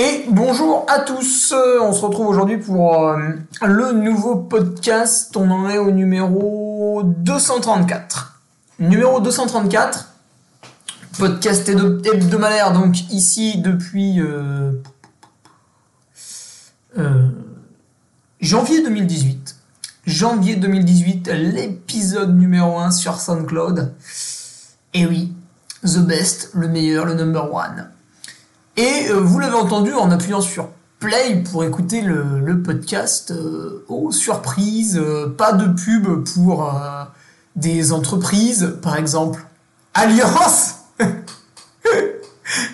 Et bonjour à tous, Euh, on se retrouve aujourd'hui pour euh, le nouveau podcast, on en est au numéro 234. Numéro 234, podcast hebdo- hebdomadaire donc ici depuis euh, janvier 2018. Janvier 2018, l'épisode numéro 1 sur SoundCloud. Et oui, the best, le meilleur, le number one. Et euh, vous l'avez entendu en appuyant sur play pour écouter le, podcast. euh, oh, surprise, euh, pas de pub pour euh, des entreprises, par exemple. Alliance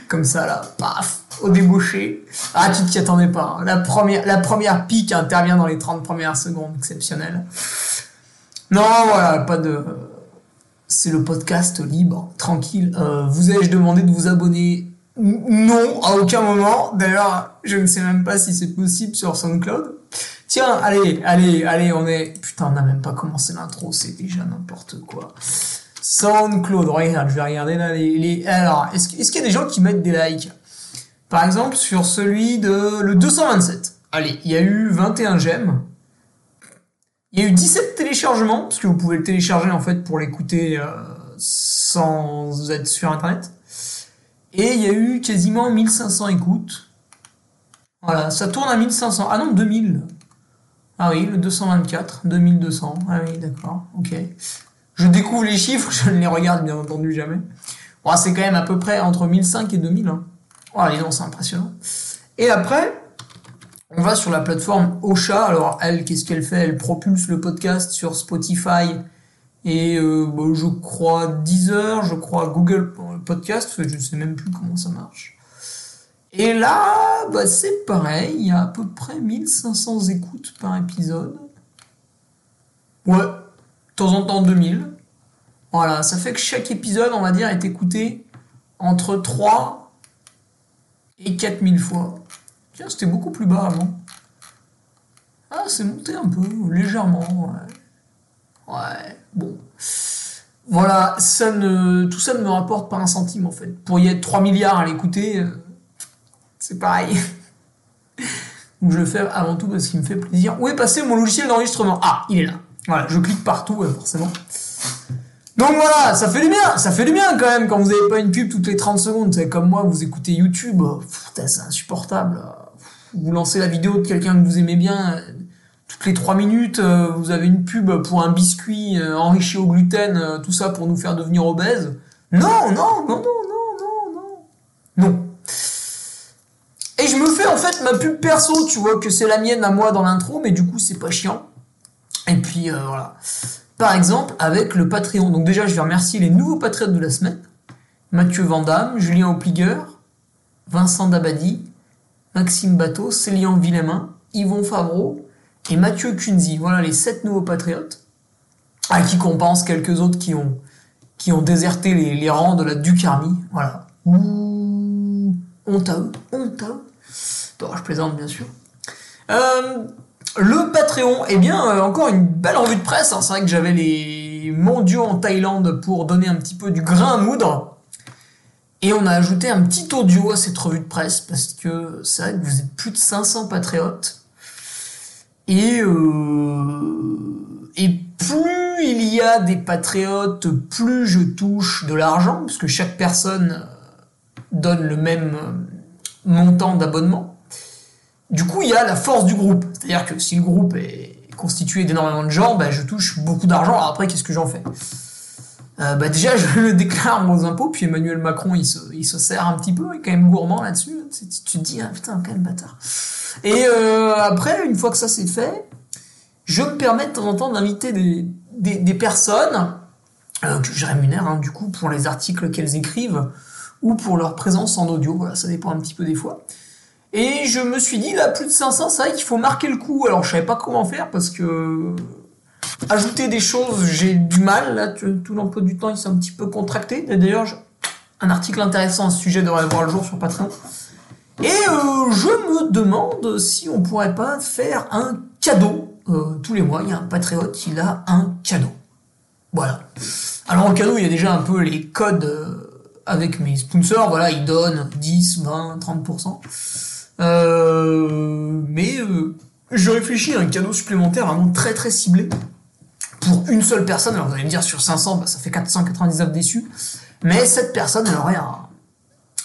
Comme ça, là, paf, au débauché. Ah, tu t'y attendais pas. hein. La première, la première pique intervient dans les 30 premières secondes, exceptionnel. Non, voilà, pas de... C'est le podcast libre, tranquille. Euh, vous ai-je demandé de vous abonner non, à aucun moment. D'ailleurs, je ne sais même pas si c'est possible sur SoundCloud. Tiens, allez, allez, allez, on est... Putain, on n'a même pas commencé l'intro, c'est déjà n'importe quoi. SoundCloud, regarde, je vais regarder là les... les- Alors, est-ce qu'il y a des gens qui mettent des likes? Par exemple, sur celui de... le 227. Allez, il y a eu 21 j'aime. Il y a eu 17 téléchargements, parce que vous pouvez le télécharger en fait pour l'écouter euh, sans être sur Internet. Et il y a eu quasiment 1500 écoutes. Voilà, ça tourne à 1500. Ah non, 2000. Ah oui, le 224, 2200. Ah oui, d'accord, ok. Je découvre les chiffres, je ne les regarde bien entendu jamais. Bon, c'est quand même à peu près entre 1005 et 2000. Hein. Voilà, dis donc, c'est impressionnant. Et après, on va sur la plateforme Ocha. Alors, elle, qu'est-ce qu'elle fait? Elle propulse le podcast sur Spotify et euh, bah, je crois Deezer, je crois Google Podcast, je sais même plus comment ça marche. Et là, bah, c'est pareil, il y a à peu près 1500 écoutes par épisode. Ouais, de temps en temps 2000. Voilà, ça fait que chaque épisode, on va dire, est écouté entre 3 et 4000 fois. Tiens, c'était beaucoup plus bas avant. Ah, c'est monté un peu, légèrement. Ouais. Ouais, bon. Voilà, tout ça ne me rapporte pas un centime en fait. Pour y être 3 milliards à l'écouter, euh, c'est pareil. Donc je le fais avant tout parce qu'il me fait plaisir. Où est passé mon logiciel d'enregistrement? Ah, il est là. Voilà, je clique partout, ouais, forcément. Donc voilà, ça fait du bien, ça fait du bien quand même quand vous n'avez pas une pub toutes les 30 secondes. C'est comme moi, vous écoutez YouTube, euh, c'est insupportable. Vous lancez la vidéo de quelqu'un que vous aimez bien, euh, les 3 minutes, euh, vous avez une pub pour un biscuit euh, enrichi au gluten, euh, tout ça pour nous faire devenir obèses. Non, non, non, non, non, non, non. Non. Et je me fais en fait ma pub perso, tu vois que c'est la mienne à moi dans l'intro, mais du coup c'est pas chiant. Et puis voilà. Par exemple, avec le Patreon. Donc déjà, je vais remercier les nouveaux patriotes de la semaine. Mathieu Vandamme, Julien Opliger, Vincent Dabadi, Maxime Bateau, Célian Villemin, Yvon Favreau et Mathieu Kunzi. Voilà les sept nouveaux patriotes. À qui compense quelques autres qui ont, déserté les, rangs de la Duc Army. Voilà. Ouh, honte à eux, honte à eux. Je plaisante bien sûr. Euh, le Patreon, eh bien, euh, encore une belle revue de presse. hein. C'est vrai que j'avais les, mondiaux en Thaïlande pour donner un petit peu du grain à moudre. Et on a ajouté un petit audio à cette revue de presse parce que c'est vrai que vous êtes plus de 500 patriotes. Et, euh, et plus il y a des patriotes, plus je touche de l'argent, parce que chaque personne donne le même montant d'abonnement. Du coup, il y a la force du groupe. C'est-à-dire que si le groupe est constitué d'énormément de gens, bah, je touche beaucoup d'argent. Après, qu'est-ce que j'en fais? Euh, bah déjà, je le déclare aux impôts, puis Emmanuel Macron, il se, il se sert un petit peu, il est quand même gourmand là-dessus. Tu, te dis, ah, putain, même bâtard. Et euh, après, une fois que ça c'est fait, je me permets de temps en temps d'inviter des, des, des, personnes euh, que je rémunère, hein, du coup, pour les articles qu'elles écrivent ou pour leur présence en audio. Voilà, ça dépend un petit peu des fois. Et je me suis dit, là, plus de 500, c'est vrai qu'il faut marquer le coup. Alors, je savais pas comment faire parce que ajouter des choses, j'ai du mal. Là, tout l'emploi du temps, il s'est un petit peu contracté. D'ailleurs, un article intéressant à ce sujet devrait voir le jour sur Patreon. Et euh, je me demande si on pourrait pas faire un cadeau. Euh, tous les mois, il y a un patriote qui a un cadeau. Voilà. Alors en cadeau, il y a déjà un peu les codes euh, avec mes sponsors. Voilà, ils donnent 10, 20, 30%. Euh, mais je réfléchis à un cadeau supplémentaire vraiment très très ciblé pour une seule personne. Alors vous allez me dire sur 500, bah, ça fait 499 déçus. Mais cette personne, elle aurait un,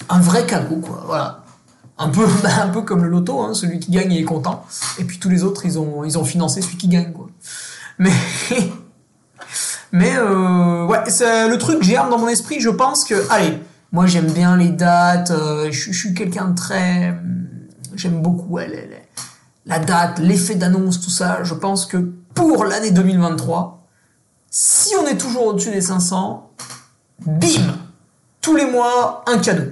un vrai cadeau, quoi. Voilà. Un peu, bah, un peu comme le loto, hein, celui qui gagne est content. Et puis tous les autres, ils ont, ils ont financé celui qui gagne, quoi. Mais, mais euh, ouais, le truc germe dans mon esprit. Je pense que, allez, moi j'aime bien les dates. Euh, je suis quelqu'un de très J'aime beaucoup la date, l'effet d'annonce, tout ça. Je pense que pour l'année 2023, si on est toujours au-dessus des 500, bim Tous les mois, un cadeau.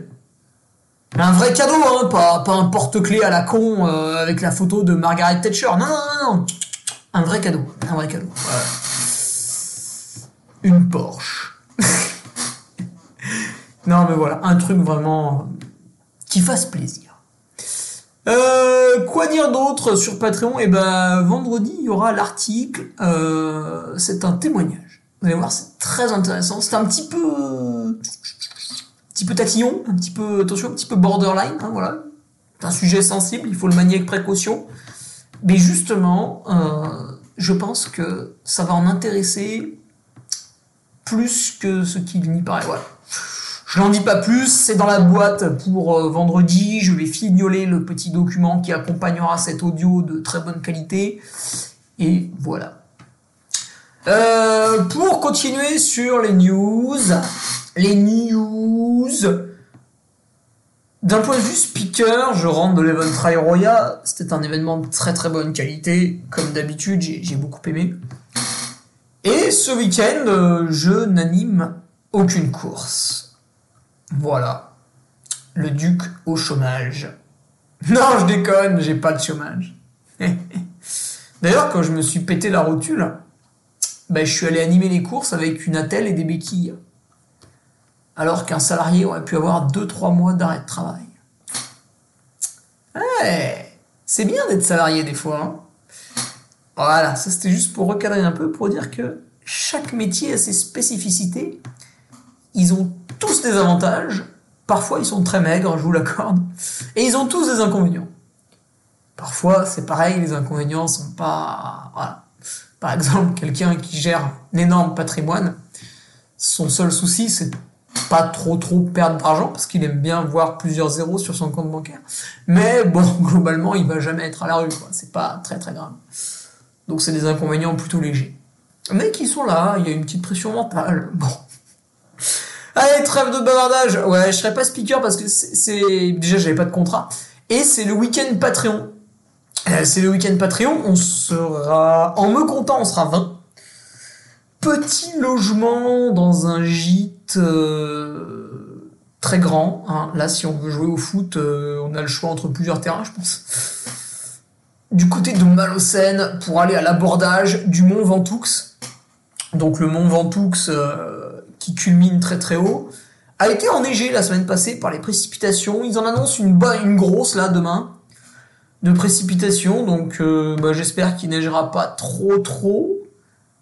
Un vrai cadeau, hein, pas, pas un porte-clés à la con euh, avec la photo de Margaret Thatcher. Non, non, non, non. Un vrai cadeau. Un vrai cadeau. Une Porsche. non, mais voilà, un truc vraiment qui fasse plaisir. Euh, quoi dire d'autre sur Patreon? Eh ben vendredi il y aura l'article. Euh, c'est un témoignage. Vous allez voir, c'est très intéressant. C'est un petit peu, un petit peu tatillon, un petit peu attention, un petit peu borderline. Hein, voilà, c'est un sujet sensible. Il faut le manier avec précaution. Mais justement, euh, je pense que ça va en intéresser plus que ce qu'il n'y paraît. Voilà. Je n'en dis pas plus, c'est dans la boîte pour euh, vendredi. Je vais fignoler le petit document qui accompagnera cet audio de très bonne qualité. Et voilà. Euh, pour continuer sur les news, les news. D'un point de vue speaker, je rentre de l'Event Try Roya. C'était un événement de très très bonne qualité. Comme d'habitude, j'ai beaucoup aimé. Et ce week-end, euh, je n'anime aucune course. Voilà. Le duc au chômage. Non, je déconne, j'ai pas de chômage. D'ailleurs, quand je me suis pété la rotule, ben, je suis allé animer les courses avec une attelle et des béquilles. Alors qu'un salarié aurait pu avoir 2-3 mois d'arrêt de travail. c'est bien d'être salarié des fois. Hein. voilà, ça c'était juste pour recadrer un peu, pour dire que chaque métier a ses spécificités. Ils ont tous des avantages. Parfois, ils sont très maigres, je vous l'accorde. Et ils ont tous des inconvénients. Parfois, c'est pareil, les inconvénients sont pas, voilà. Par exemple, quelqu'un qui gère un énorme patrimoine, son seul souci, c'est pas trop trop perdre d'argent parce qu'il aime bien voir plusieurs zéros sur son compte bancaire. Mais bon, globalement, il va jamais être à la rue, quoi. C'est pas très très grave. Donc c'est des inconvénients plutôt légers. Mais qui sont là, il y a une petite pression mentale. Bon, Allez, trêve de bavardage. Ouais, je serai pas speaker parce que c'est déjà j'avais pas de contrat et c'est le week-end Patreon. Euh, c'est le week-end Patreon. On sera en me comptant, on sera 20. Petit logement dans un gîte euh, très grand. Hein. Là, si on veut jouer au foot, euh, on a le choix entre plusieurs terrains, je pense. Du côté de Malocène pour aller à l'abordage du mont Ventoux. Donc le mont Ventoux qui culmine très très haut, a été enneigé la semaine passée par les précipitations. Ils en annoncent une, une grosse là demain de précipitations, donc euh, bah, j'espère qu'il neigera pas trop trop.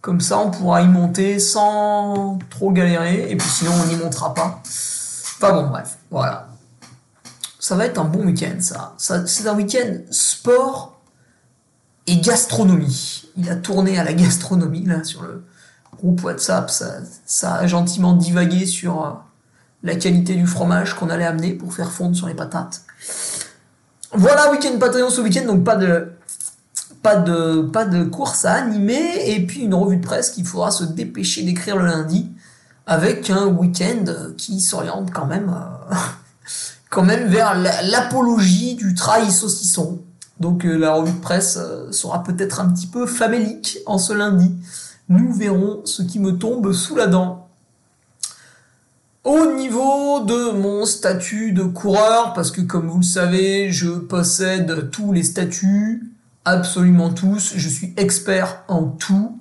Comme ça, on pourra y monter sans trop galérer. Et puis sinon, on n'y montera pas. Enfin bon, bref, voilà. Ça va être un bon week-end, ça. ça c'est un week-end sport et gastronomie. Il a tourné à la gastronomie, là, sur le groupe WhatsApp. Ça, a gentiment divagué sur euh, la qualité du fromage qu'on allait amener pour faire fondre sur les patates. Voilà, week-end Patreon ce week-end, donc pas de, pas de, pas de course à animer, et puis une revue de presse qu'il faudra se dépêcher d'écrire le lundi, avec un week-end qui s'oriente quand même, euh, quand même vers l'apologie du trail saucisson. Donc euh, la revue de presse sera peut-être un petit peu famélique en ce lundi. Nous verrons ce qui me tombe sous la dent. Au niveau de mon statut de coureur, parce que comme vous le savez, je possède tous les statuts, absolument tous, je suis expert en tout.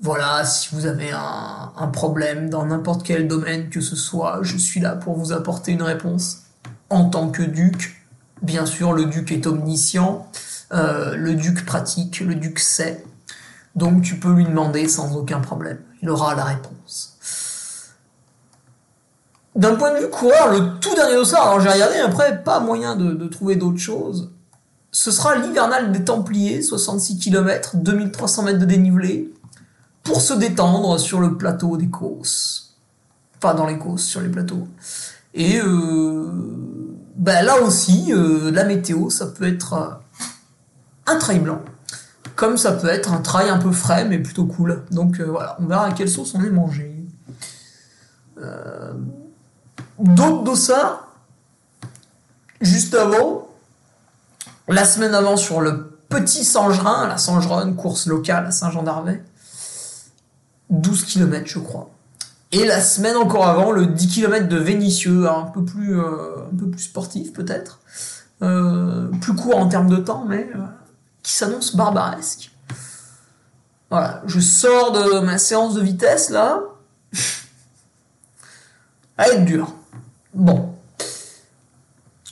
Voilà, si vous avez un, problème dans n'importe quel domaine que ce soit, je suis là pour vous apporter une réponse en tant que duc. Bien sûr, le duc est omniscient, euh, le duc pratique, le duc sait. Donc tu peux lui demander sans aucun problème. Il aura la réponse. D'un point de vue coureur, le tout dernier dossard, alors j'ai regardé, après, pas moyen de, trouver d'autres choses. Ce sera l'hivernal des Templiers, 66 km, 2300 mètres de dénivelé, pour se détendre sur le plateau des Causses. Enfin, dans les Causses, sur les plateaux. Et euh, ben là aussi, euh, la météo, ça peut être euh, un trail blanc, comme ça peut être un trail un peu frais, mais plutôt cool. Donc voilà, on verra à quelle sauce on est mangé. D'autres dossards, juste avant, la semaine avant sur le petit Sangerin, la Sangeron, course locale à Saint-Jean-d'Arvey, 12 km je crois. Et la semaine encore avant, le 10 km de Vénitieux, un peu plus, euh, un peu plus sportif peut-être, euh, plus court en termes de temps, mais euh, qui s'annonce barbaresque. Voilà, je sors de ma séance de vitesse là. Elle être dure. Bon.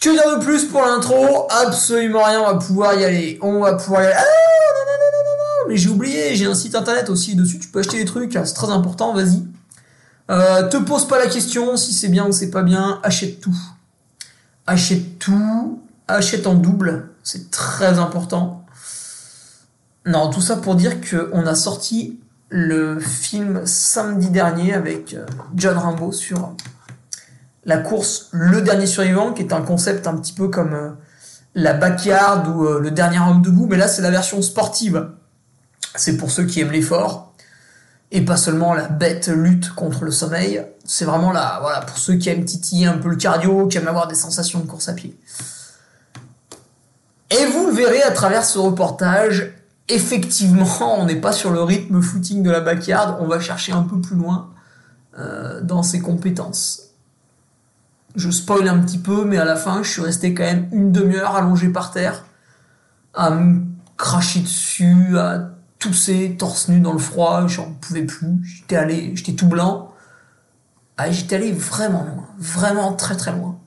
Que dire de plus pour l'intro? Absolument rien, on va pouvoir y aller. On va pouvoir y aller. Ah non, non, non, non, non, mais j'ai oublié, j'ai un site internet aussi dessus, tu peux acheter des trucs, c'est très important, vas-y. Euh, te pose pas la question si c'est bien ou c'est pas bien, achète tout. Achète tout, achète en double, c'est très important. Non, tout ça pour dire qu'on a sorti le film samedi dernier avec euh, John Rambo sur la course Le Dernier Survivant, qui est un concept un petit peu comme euh, la backyard ou euh, le dernier homme debout, mais là c'est la version sportive. C'est pour ceux qui aiment l'effort et pas seulement la bête lutte contre le sommeil. C'est vraiment là, voilà, pour ceux qui aiment titiller un peu le cardio, qui aiment avoir des sensations de course à pied. Et vous le verrez à travers ce reportage, effectivement, on n'est pas sur le rythme footing de la backyard, on va chercher un peu plus loin euh, dans ses compétences je spoil un petit peu, mais à la fin, je suis resté quand même une demi-heure allongé par terre, à me cracher dessus, à tousser, torse nu dans le froid, j'en pouvais plus, j'étais allé, j'étais tout blanc. Ah, j'étais allé vraiment loin, vraiment très très loin.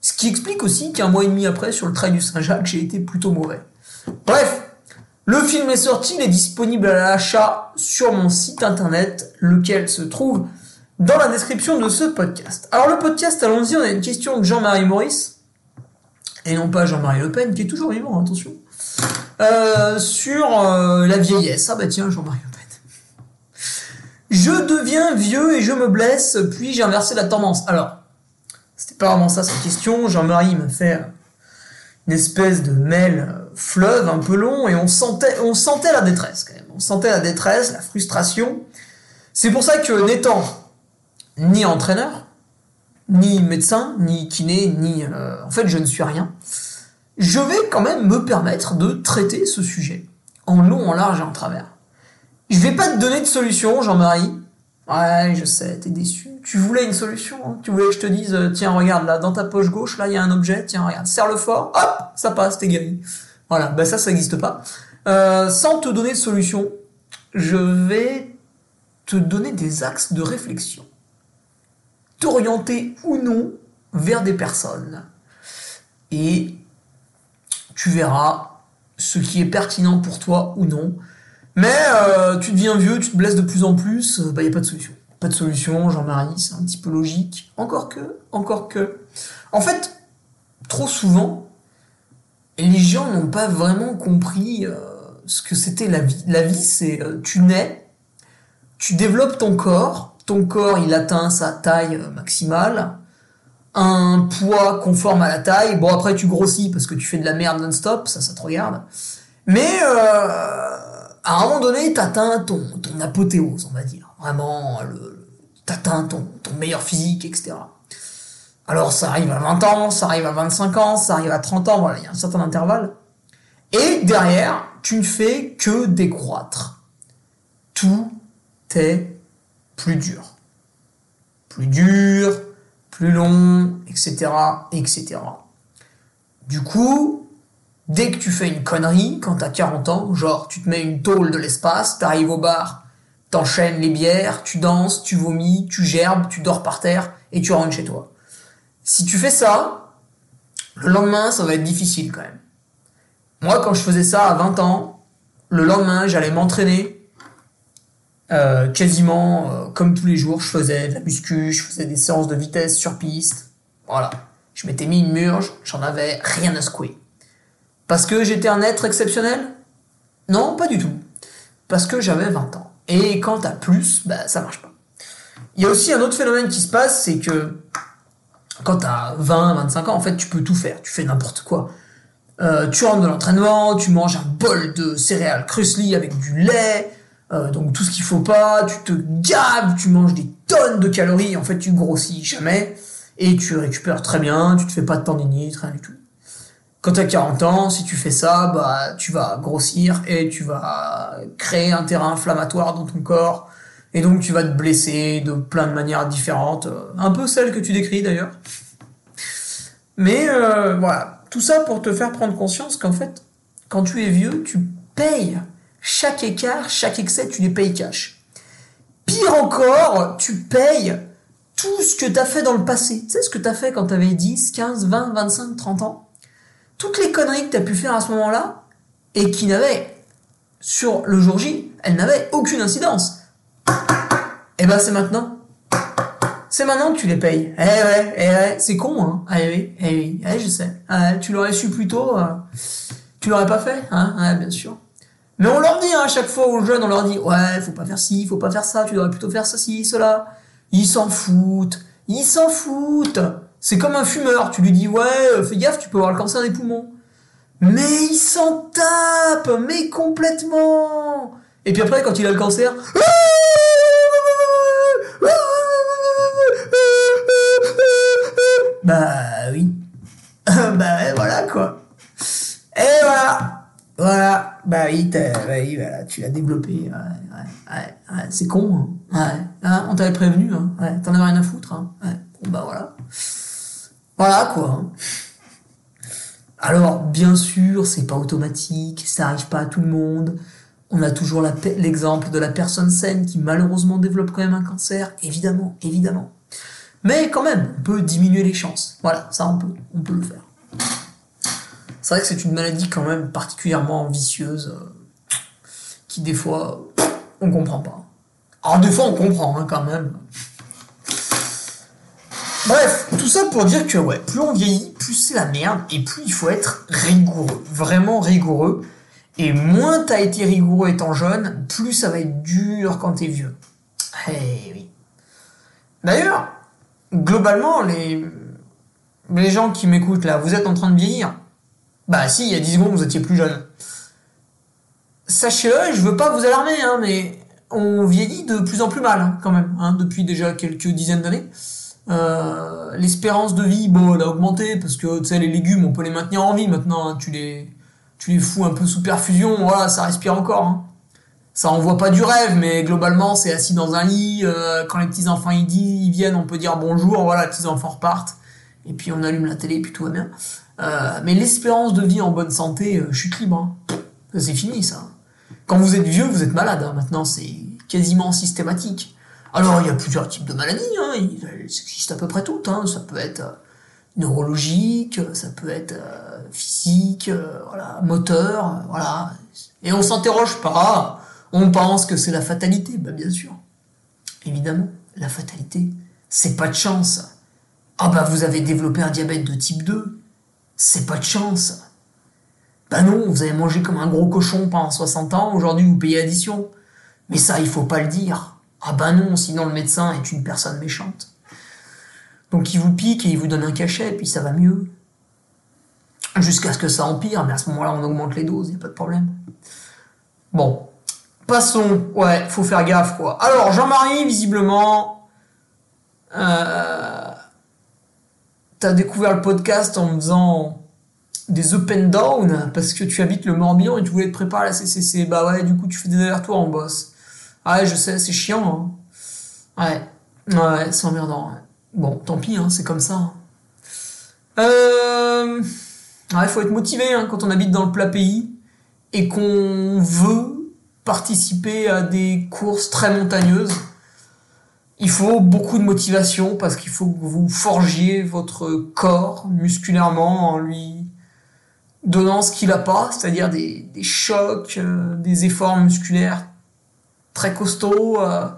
Ce qui explique aussi qu'un mois et demi après, sur le trail du Saint-Jacques, j'ai été plutôt mauvais. Bref, le film est sorti, il est disponible à l'achat sur mon site internet, lequel se trouve dans la description de ce podcast. Alors le podcast, allons-y, on a une question de Jean-Marie Maurice, et non pas Jean-Marie Le Pen, qui est toujours vivant, attention, euh, sur euh, la vieillesse. Ah bah tiens, Jean-Marie Le Pen. Je deviens vieux et je me blesse, puis j'ai inversé la tendance? Alors, c'était pas vraiment ça sa question, Jean-Marie m'a fait une espèce de mail fleuve un peu long, et on sentait, on sentait la détresse quand même. On sentait la détresse, la frustration. C'est pour ça que n'étant ni entraîneur, ni médecin, ni kiné, ni... Euh, en fait, je ne suis rien. Je vais quand même me permettre de traiter ce sujet en long, en large et en travers. Je vais pas te donner de solution, Jean-Marie. Ouais, je sais, t'es déçu. Tu voulais une solution, hein. tu voulais que je te dise, euh, tiens, regarde, là, dans ta poche gauche, là, il y a un objet, tiens, regarde, serre-le fort, hop, ça passe, t'es guéri. Voilà, ben ça, ça n'existe pas. Euh, sans te donner de solution, je vais te donner des axes de réflexion t'orienter ou non vers des personnes. Et tu verras ce qui est pertinent pour toi ou non. Mais euh, tu deviens vieux, tu te blesses de plus en plus, bah y a pas de solution. Pas de solution, Jean-Marie, c'est un petit peu logique. Encore que, encore que. En fait, trop souvent, les gens n'ont pas vraiment compris euh, ce que c'était la vie. La vie, c'est euh, tu nais, tu développes ton corps, ton corps il atteint sa taille maximale, un poids conforme à la taille. Bon après tu grossis parce que tu fais de la merde non-stop, ça ça te regarde. Mais euh, à un moment donné, t'atteins ton, ton apothéose, on va dire. Vraiment, le, t'atteins ton, ton meilleur physique, etc. Alors ça arrive à 20 ans, ça arrive à 25 ans, ça arrive à 30 ans, voilà, il y a un certain intervalle. Et derrière, tu ne fais que décroître. Tout est plus dur. Plus dur, plus long, etc., etc. Du coup, dès que tu fais une connerie, quand t'as 40 ans, genre tu te mets une tôle de l'espace, t'arrives au bar, t'enchaînes les bières, tu danses, tu vomis, tu gerbes, tu dors par terre et tu rentres chez toi. Si tu fais ça, le lendemain, ça va être difficile quand même. Moi, quand je faisais ça à 20 ans, le lendemain, j'allais m'entraîner euh, quasiment euh, comme tous les jours. Je faisais de la muscu, je faisais des séances de vitesse sur piste. Voilà. Je m'étais mis une murge, j'en avais rien à secouer. Parce que j'étais un être exceptionnel? Non, pas du tout. Parce que j'avais 20 ans. Et quand t'as plus, bah, ça marche pas. Il y a aussi un autre phénomène qui se passe, c'est que quand t'as 20, 25 ans, en fait, tu peux tout faire. Tu fais n'importe quoi. Euh, tu rentres de l'entraînement, tu manges un bol de céréales Krusli avec du lait, euh, donc tout ce qu'il faut pas, tu te gaves, tu manges des tonnes de calories, en fait tu grossis jamais, et tu récupères très bien, tu te fais pas de tendinite, rien du tout. Quand tu as 40 ans, si tu fais ça, bah tu vas grossir et tu vas créer un terrain inflammatoire dans ton corps, et donc tu vas te blesser de plein de manières différentes, un peu celle que tu décris d'ailleurs. Mais euh, voilà, tout ça pour te faire prendre conscience qu'en fait, quand tu es vieux, tu payes chaque écart, chaque excès, tu les payes cash. Pire encore, tu payes tout ce que tu as fait dans le passé. Tu sais ce que tu as fait quand tu avais 10, 15, 20, 25, 30 ans? Toutes les conneries que tu as pu faire à ce moment-là et qui n'avaient, sur le jour J, elles n'avaient aucune incidence. Eh ben c'est maintenant. C'est maintenant que tu les payes. Eh ouais, eh ouais, c'est con, hein. Eh oui, eh oui, eh, je sais. Ah, tu l'aurais su plus tôt, euh, tu l'aurais pas fait, hein, ouais, bien sûr. Mais on leur dit hein, à chaque fois aux jeunes, on leur dit ouais, faut pas faire ci, faut pas faire ça, tu devrais plutôt faire ceci, cela. Ils s'en foutent, ils s'en foutent. C'est comme un fumeur, tu lui dis ouais, euh, fais gaffe, tu peux avoir le cancer des poumons. Mais il s'en tape, mais complètement. Et puis après, quand il a le cancer, bah oui, bah voilà quoi. Et voilà. Voilà, bah oui, bah oui voilà, tu l'as développé. Ouais, ouais, ouais, c'est con. Hein. Hein, on t'avait prévenu. Hein. T'en avais rien à foutre. Hein. Bon bah voilà. Voilà quoi. Hein. Alors, bien sûr, c'est pas automatique, ça arrive pas à tout le monde. On a toujours l'exemple de la personne saine qui malheureusement développe quand même un cancer, évidemment, évidemment. Mais quand même, on peut diminuer les chances. Voilà, ça on peut, on peut le faire. C'est vrai que c'est une maladie quand même particulièrement vicieuse, euh, qui des fois, on comprend pas. Alors des fois on comprend hein, quand même. Bref, tout ça pour dire que ouais, plus on vieillit, plus c'est la merde, et plus il faut être rigoureux, vraiment rigoureux. Et moins t'as été rigoureux étant jeune, plus ça va être dur quand t'es vieux. Eh oui. D'ailleurs, globalement, les, les gens qui m'écoutent là, vous êtes en train de vieillir. Bah si, il y a 10 secondes, vous étiez plus jeune. Sachez-le, je veux pas vous alarmer, hein, mais on vieillit de plus en plus mal, hein, quand même, hein, depuis déjà quelques dizaines d'années. Euh, L'espérance de vie, bon, elle a augmenté, parce que, tu sais, les légumes, on peut les maintenir en vie maintenant, hein, tu les, tu les fous un peu sous perfusion, voilà, ça respire encore. Ça envoie pas du rêve, mais globalement, c'est assis dans un lit, euh, quand les petits-enfants ils, ils viennent, on peut dire bonjour, voilà, les petits-enfants repartent, et puis on allume la télé, et puis tout va bien. Euh, mais l'espérance de vie en bonne santé euh, chute libre. Hein. C'est fini ça. Quand vous êtes vieux, vous êtes malade. Hein. Maintenant, c'est quasiment systématique. Alors, il y a plusieurs types de maladies. Hein. Il existe à peu près toutes. Hein. Ça peut être euh, neurologique, ça peut être physique, voilà, moteur, voilà. Et on s'interroge pas. On pense que c'est la fatalité, bah bien sûr. Évidemment, la fatalité, c'est pas de chance. Ah bah vous avez développé un diabète de type 2, c'est pas de chance. Bah non, vous avez mangé comme un gros cochon pendant 60 ans, aujourd'hui vous payez addition. Mais ça, il faut pas le dire. Ah bah non, sinon le médecin est une personne méchante. Donc il vous pique et il vous donne un cachet, puis ça va mieux. Jusqu'à ce que ça empire, mais à ce moment-là, on augmente les doses, il a pas de problème. Bon, passons. Ouais, faut faire gaffe, quoi. Alors, Jean-Marie, visiblement, euh, t'as découvert le podcast en faisant des open down parce que tu habites le Morbihan et tu voulais te préparer à la CCC. Bah ouais, du coup, tu fais des allers-retours en boss. Ah ouais, je sais, c'est chiant. Hein. Ouais, ouais, c'est emmerdant. Bon, tant pis, hein, c'est comme ça. Hein. Euh... Il faut être motivé hein, quand on habite dans le plat pays et qu'on veut participer à des courses très montagneuses. Il faut beaucoup de motivation parce qu'il faut que vous forgiez votre corps musculairement en lui donnant ce qu'il n'a pas, c'est-à-dire des, chocs, euh, des efforts musculaires très costauds. Euh,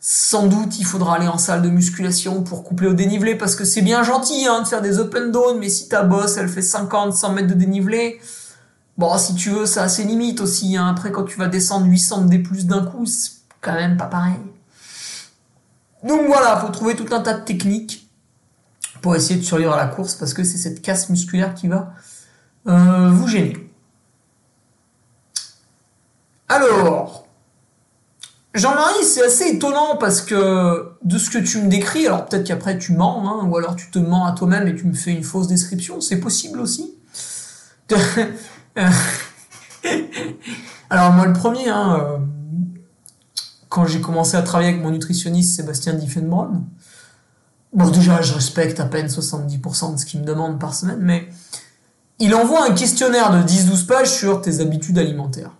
sans doute, il faudra aller en salle de musculation pour coupler au dénivelé, parce que c'est bien gentil hein, de faire des open down, mais si ta bosse, elle fait 50, 100 mètres de dénivelé, bon, si tu veux, ça a ses limites aussi. Hein. Après, quand tu vas descendre 800 des plus d'un coup, c'est quand même pas pareil. Donc voilà, faut trouver tout un tas de techniques pour essayer de survivre à la course, parce que c'est cette casse musculaire qui va euh, vous gêner. Alors, Jean-Marie, c'est assez étonnant parce que de ce que tu me décris, alors peut-être qu'après tu mens, hein, ou alors tu te mens à toi-même et tu me fais une fausse description, c'est possible aussi. alors moi le premier, hein, euh, quand j'ai commencé à travailler avec mon nutritionniste Sébastien Diffenbronn, bon déjà je respecte à peine 70% de ce qu'il me demande par semaine, mais il envoie un questionnaire de 10-12 pages sur tes habitudes alimentaires.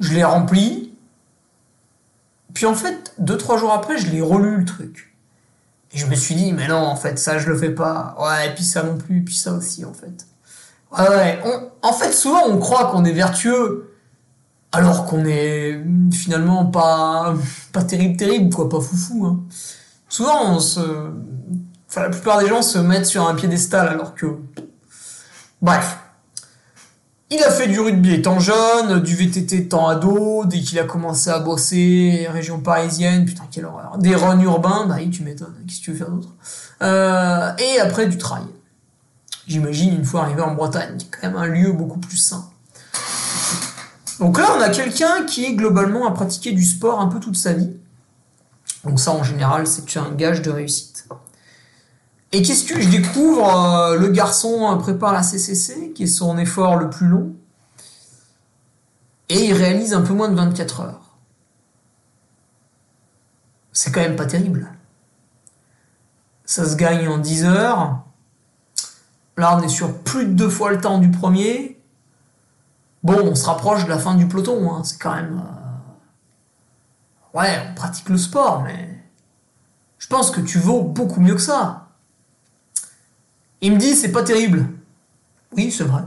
Je l'ai rempli, puis en fait, deux, trois jours après, je l'ai relu le truc. Et je me suis dit, mais non, en fait, ça, je le fais pas. Ouais, et puis ça non plus, puis ça aussi, en fait. Ouais. en fait, souvent, on croit qu'on est vertueux, alors qu'on est finalement pas, pas terrible, terrible, quoi, pas foufou. Hein. Souvent, on la plupart des gens se mettent sur un piédestal, alors que. Bref. Il a fait du rugby étant jeune, du VTT étant ado, dès qu'il a commencé à bosser, région parisienne, putain quelle horreur. Des runs urbains, bah oui tu m'étonnes, qu'est-ce que tu veux faire d'autre? Euh, Et après du trail. J'imagine une fois arrivé en Bretagne, qui est quand même un lieu beaucoup plus sain. Donc là on a quelqu'un qui globalement a pratiqué du sport un peu toute sa vie. Donc ça en général c'est un gage de réussite. Et qu'est-ce que je découvre euh, Le garçon euh, prépare la CCC, qui est son effort le plus long, et il réalise un peu moins de 24 heures. C'est quand même pas terrible. Ça se gagne en 10 heures. Là, on est sur plus de deux fois le temps du premier. Bon, on se rapproche de la fin du peloton. Hein. C'est quand même. Euh, ouais, on pratique le sport, mais. Je pense que tu vaux beaucoup mieux que ça. Il me dit c'est pas terrible. Oui, c'est vrai.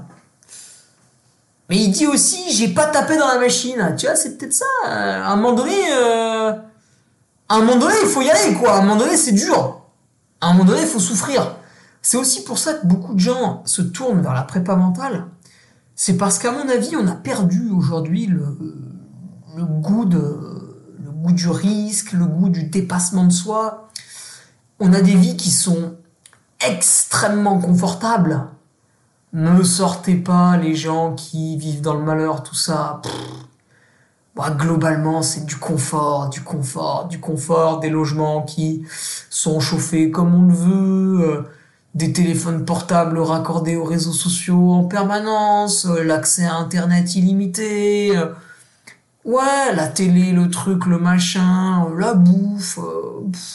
Mais il dit aussi j'ai pas tapé dans la machine. Tu vois, c'est peut-être ça. À un moment donné, euh, à un moment donné, il faut y aller quoi. À un moment donné, c'est dur. À un moment donné, il faut souffrir. C'est aussi pour ça que beaucoup de gens se tournent vers la prépa mentale. C'est parce qu'à mon avis, on a perdu aujourd'hui le, goût de le goût du risque, le goût du dépassement de soi. On a des vies qui sont extrêmement confortable. Ne sortez pas les gens qui vivent dans le malheur, tout ça. Bah, globalement, c'est du confort, du confort, du confort, des logements qui sont chauffés comme on le veut, euh, des téléphones portables raccordés aux réseaux sociaux en permanence, euh, l'accès à Internet illimité. Euh, ouais, la télé, le truc, le machin, la bouffe.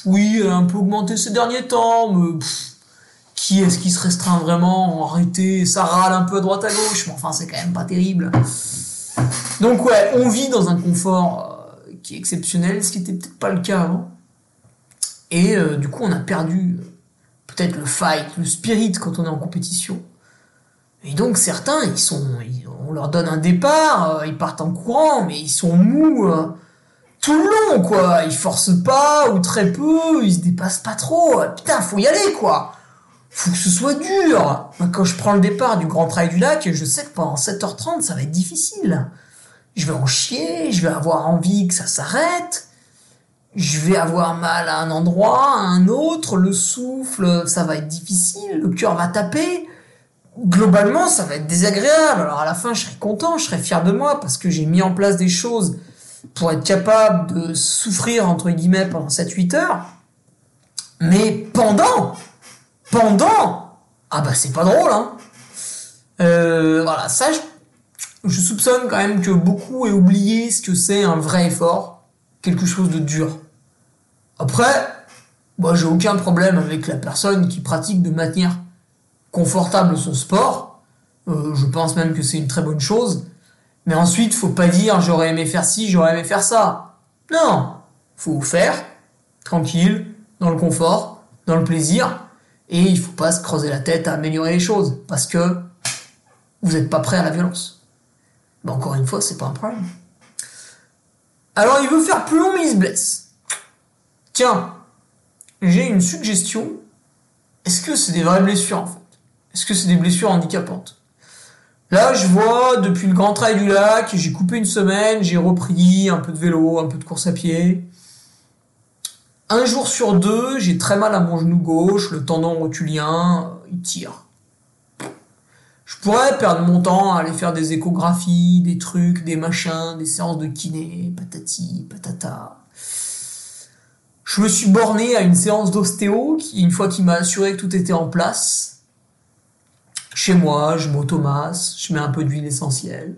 oui, un peu augmenté ces derniers temps, mais qui est-ce qui se restreint vraiment Arrêtez, ça râle un peu à droite à gauche, mais enfin c'est quand même pas terrible. Donc ouais, on vit dans un confort euh, qui est exceptionnel, ce qui était peut-être pas le cas avant. Et euh, du coup on a perdu euh, peut-être le fight, le spirit quand on est en compétition. Et donc certains, ils sont, on leur donne un départ, euh, ils partent en courant, mais ils sont mous euh, tout le long, quoi. Ils forcent pas ou très peu, ils se dépassent pas trop. Putain, faut y aller, quoi. Faut que ce soit dur. Quand je prends le départ du Grand Trail du Lac, je sais que pendant 7h30, ça va être difficile. Je vais en chier, je vais avoir envie que ça s'arrête. Je vais avoir mal à un endroit, à un autre, le souffle, ça va être difficile, le cœur va taper globalement, ça va être désagréable. Alors à la fin, je serai content, je serai fier de moi parce que j'ai mis en place des choses pour être capable de souffrir, entre guillemets, pendant 7-8 heures. Mais pendant, pendant, ah bah c'est pas drôle, hein. Euh, voilà, ça, je, soupçonne quand même que beaucoup aient oublié ce que c'est un vrai effort, quelque chose de dur. Après, moi j'ai aucun problème avec la personne qui pratique de manière confortable son sport. Euh, je pense même que c'est une très bonne chose. Mais ensuite, faut pas dire j'aurais aimé faire ci, j'aurais aimé faire ça. Non, faut faire tranquille, dans le confort, dans le plaisir, et il faut pas se creuser la tête à améliorer les choses parce que vous n'êtes pas prêt à la violence. Mais encore une fois, c'est pas un problème. Alors, il veut faire plus long, mais il se blesse. Tiens, j'ai une suggestion. Est-ce que c'est des vraies blessures en fait? Est-ce que c'est des blessures handicapantes? Là, je vois, depuis le Grand Trail du Lac, j'ai coupé une semaine, j'ai repris un peu de vélo, un peu de course à pied. Un jour sur deux, j'ai très mal à mon genou gauche, le tendon rotulien, euh, il tire. Je pourrais perdre mon temps à aller faire des échographies, des trucs, des machins, des séances de kiné, patati, patata. Je me suis borné à une séance d'ostéo qui, une fois qu'il m'a assuré que tout était en place, chez moi, je m'automasse, je mets un peu d'huile essentielle.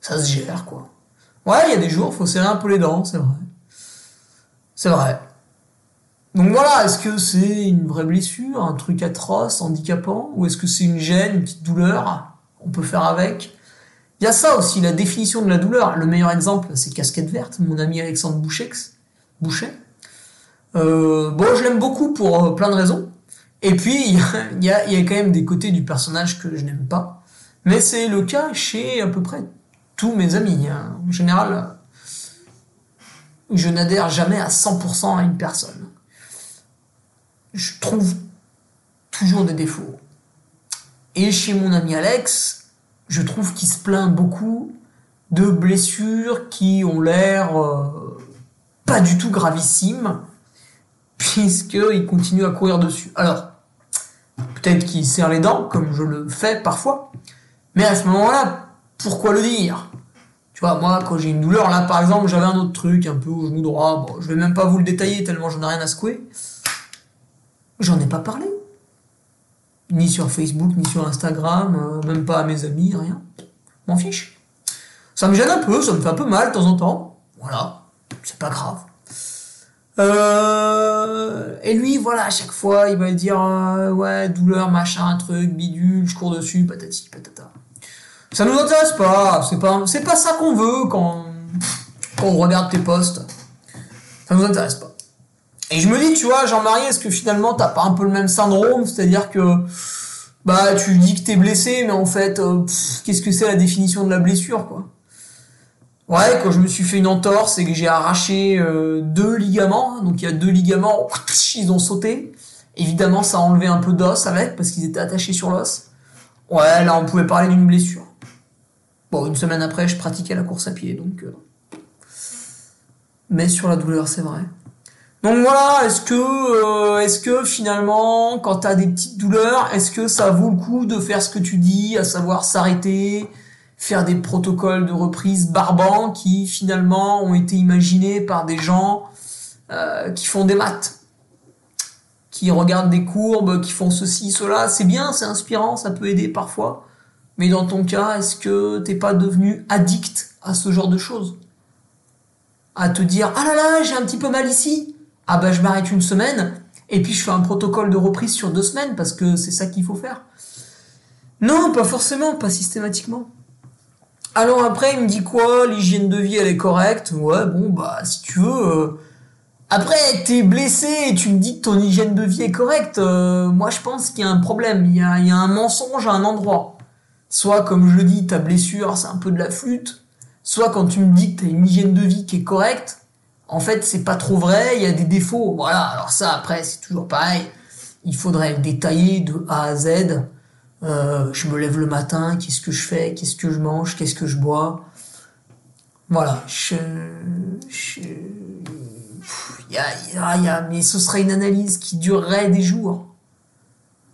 Ça se gère, quoi. Ouais, il y a des jours, faut serrer un peu les dents, c'est vrai. C'est vrai. Donc voilà, est-ce que c'est une vraie blessure, un truc atroce, handicapant, ou est-ce que c'est une gêne, une petite douleur On peut faire avec? Il y a ça aussi, la définition de la douleur. Le meilleur exemple, c'est Casquette Verte, mon ami Alexandre Bouchex, Bouchet. Euh, bon, je l'aime beaucoup pour euh, plein de raisons. Et puis, il y a, quand même des côtés du personnage que je n'aime pas. Mais c'est le cas chez à peu près tous mes amis. Hein. En général, je n'adhère jamais à 100% à une personne. Je trouve toujours des défauts. Et chez mon ami Alex, je trouve qu'il se plaint beaucoup de blessures qui ont l'air euh, du tout gravissimes, puisqu'il continue à courir dessus. Alors, Peut-être qu'il serre les dents, comme je le fais parfois. Mais à ce moment-là, pourquoi le dire? Tu vois, moi, quand j'ai une douleur, là, par exemple, j'avais un autre truc, un peu au genou droit. Bon, je vais même pas vous le détailler tellement j'en ai rien à secouer. J'en ai pas parlé. Ni sur Facebook, ni sur Instagram, euh, même pas à mes amis, rien. M'en fiche. Ça me gêne un peu, ça me fait un peu mal de temps en temps. Voilà, c'est pas grave. Euh, et lui, voilà, à chaque fois, il va dire euh, ouais, douleur, machin, truc, bidule, je cours dessus, patati, patata. Ça nous intéresse pas, c'est pas, c'est pas ça qu'on veut quand, quand on regarde tes posts. Ça nous intéresse pas. Et je me dis, tu vois, Jean-Marie, est-ce que finalement t'as pas un peu le même syndrome, c'est-à-dire que bah tu dis que t'es blessé, mais en fait, euh, qu'est-ce que c'est la définition de la blessure, quoi? Ouais, quand je me suis fait une entorse et que j'ai arraché euh, deux ligaments, donc il y a deux ligaments, ils ont sauté. Évidemment, ça a enlevé un peu d'os avec parce qu'ils étaient attachés sur l'os. Ouais, là, on pouvait parler d'une blessure. Bon, une semaine après, je pratiquais la course à pied, donc. Euh, mais sur la douleur, c'est vrai. Donc voilà, est-ce que, euh, est-ce que finalement, quand t'as des petites douleurs, est-ce que ça vaut le coup de faire ce que tu dis, à savoir s'arrêter, faire des protocoles de reprise barbants qui finalement ont été imaginés par des gens euh, qui font des maths, qui regardent des courbes, qui font ceci, cela. C'est bien, c'est inspirant, ça peut aider parfois. Mais dans ton cas, est-ce que t'es pas devenu addict à ce genre de choses? À te dire ah là là, j'ai un petit peu mal ici. Ah bah je m'arrête une semaine et puis je fais un protocole de reprise sur deux semaines parce que c'est ça qu'il faut faire. Non, pas forcément, pas systématiquement. Alors après, il me dit quoi? L'hygiène de vie, elle est correcte? Ouais, bon, bah, si tu veux. Euh, après, t'es blessé et tu me dis que ton hygiène de vie est correcte. Euh, moi, je pense qu'il y a un problème. Il y a, il y a un mensonge à un endroit. soit comme je le dis, ta blessure, c'est un peu de la flûte, soit quand tu me dis que tu as une hygiène de vie qui est correcte, en fait, c'est pas trop vrai, il y a des défauts. Voilà, alors ça, après, c'est toujours pareil. Il faudrait détailler de A à Z. Euh, je me lève le matin, qu'est-ce que je fais, qu'est-ce que je mange, qu'est-ce que je bois. Voilà, je, y a, y a, mais ce serait une analyse qui durerait des jours.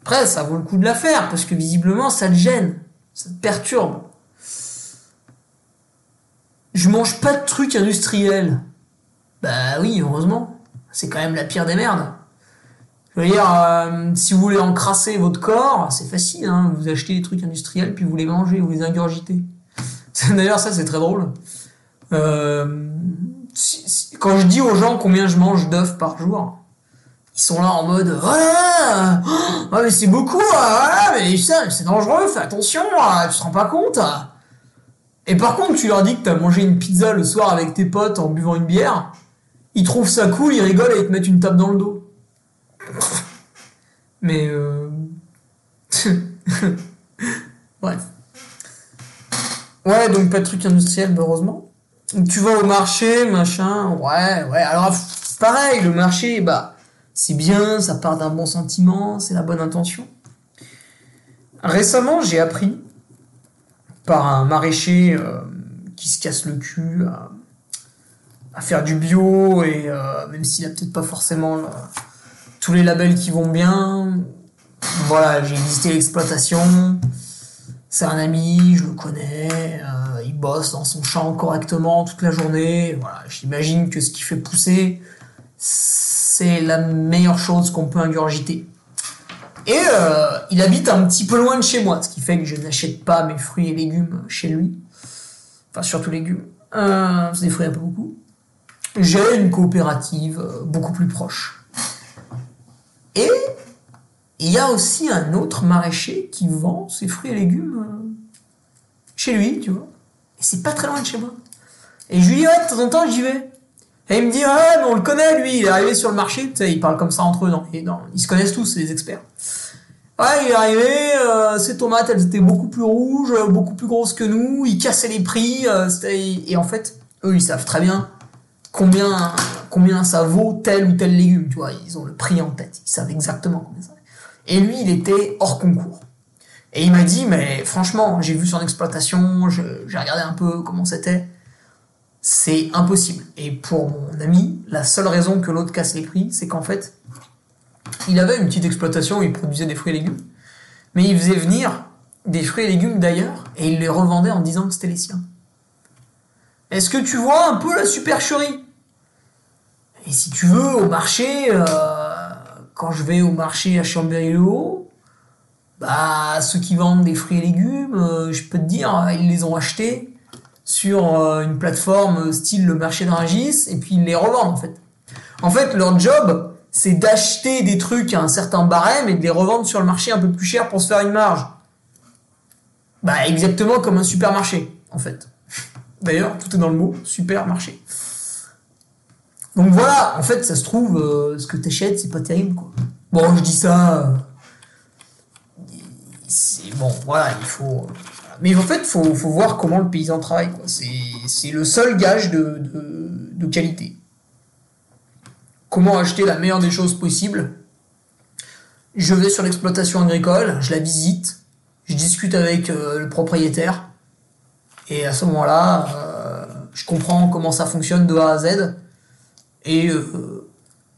Après, ça vaut le coup de la faire, parce que visiblement, ça te gêne, ça te perturbe. Je mange pas de trucs industriels. Bah oui, heureusement. C'est quand même la pire des merdes. Je veux dire, euh, si vous voulez encrasser votre corps, c'est facile, hein. vous achetez des trucs industriels, puis vous les mangez, vous les ingurgitez. D'ailleurs, ça, c'est très drôle. Euh, quand je dis aux gens combien je mange d'œufs par jour, ils sont là en mode oh, mais c'est beaucoup, voilà, mais c'est dangereux, fais attention, tu te rends pas compte. Et par contre, tu leur dis que t'as mangé une pizza le soir avec tes potes en buvant une bière, ils trouvent ça cool, ils rigolent et ils te mettent une tape dans le dos. Mais euh... Bref. Ouais, donc pas de truc industriel, heureusement. Tu vas au marché, machin, ouais, ouais. Alors, pareil, le marché, bah, c'est bien, ça part d'un bon sentiment, c'est la bonne intention. Récemment, j'ai appris par un maraîcher euh, qui se casse le cul à, faire du bio, et euh, même s'il a peut-être pas forcément tous les labels qui vont bien, voilà, j'ai visité l'exploitation. C'est un ami, je le connais, euh, il bosse dans son champ correctement toute la journée. Voilà, j'imagine que ce qui fait pousser, c'est la meilleure chose qu'on peut ingurgiter. Et euh, il habite un petit peu loin de chez moi, ce qui fait que je n'achète pas mes fruits et légumes chez lui. Enfin, surtout légumes. Euh, c'est des fruits un peu beaucoup. J'ai une coopérative beaucoup plus proche. Et il y a aussi un autre maraîcher qui vend ses fruits et légumes euh, chez lui, tu vois. Et c'est pas très loin de chez moi. Et je lui dis, ouais, de temps en temps, j'y vais. Et il me dit, ouais, mais on le connaît, lui, il est arrivé sur le marché. Tu sais, ils parlent comme ça entre eux, ils se connaissent tous, des experts. Ouais, il est arrivé, euh, ces tomates, elles étaient beaucoup plus rouges, euh, beaucoup plus grosses que nous, ils cassaient les prix, et en fait, eux, ils savent très bien combien, ça vaut tel ou tel légume, tu vois, ils ont le prix en tête, ils savent exactement combien ça vaut. Et lui, il était hors concours. Et il m'a dit, mais franchement, j'ai vu son exploitation, j'ai regardé un peu comment c'était. C'est impossible. Et pour mon ami, la seule raison que l'autre casse les prix, c'est qu'en fait, il avait une petite exploitation où il produisait des fruits et légumes. Mais il faisait venir des fruits et légumes d'ailleurs et il les revendait en disant que c'était les siens. Est-ce que tu vois un peu la supercherie? Et si tu veux, au marché, euh, quand je vais au marché à Chambéry-le-Haut, bah, ceux qui vendent des fruits et légumes, euh, je peux te dire, ils les ont achetés sur euh, une plateforme style le marché de Rungis, et puis ils les revendent, en fait. En fait, leur job, c'est d'acheter des trucs à un certain barème et de les revendre sur le marché un peu plus cher pour se faire une marge. Bah, exactement comme un supermarché, en fait. D'ailleurs, tout est dans le mot, supermarché. Donc voilà, en fait, ça se trouve, euh, ce que t'achètes, c'est pas terrible, quoi. Bon, je dis ça. Euh, c'est bon, voilà, il faut. Mais en fait, faut, faut voir comment le paysan travaille, quoi. C'est le seul gage de, qualité. Comment acheter la meilleure des choses possibles Je vais sur l'exploitation agricole, je la visite, je discute avec euh, le propriétaire, et à ce moment-là, je comprends comment ça fonctionne de A à Z et euh,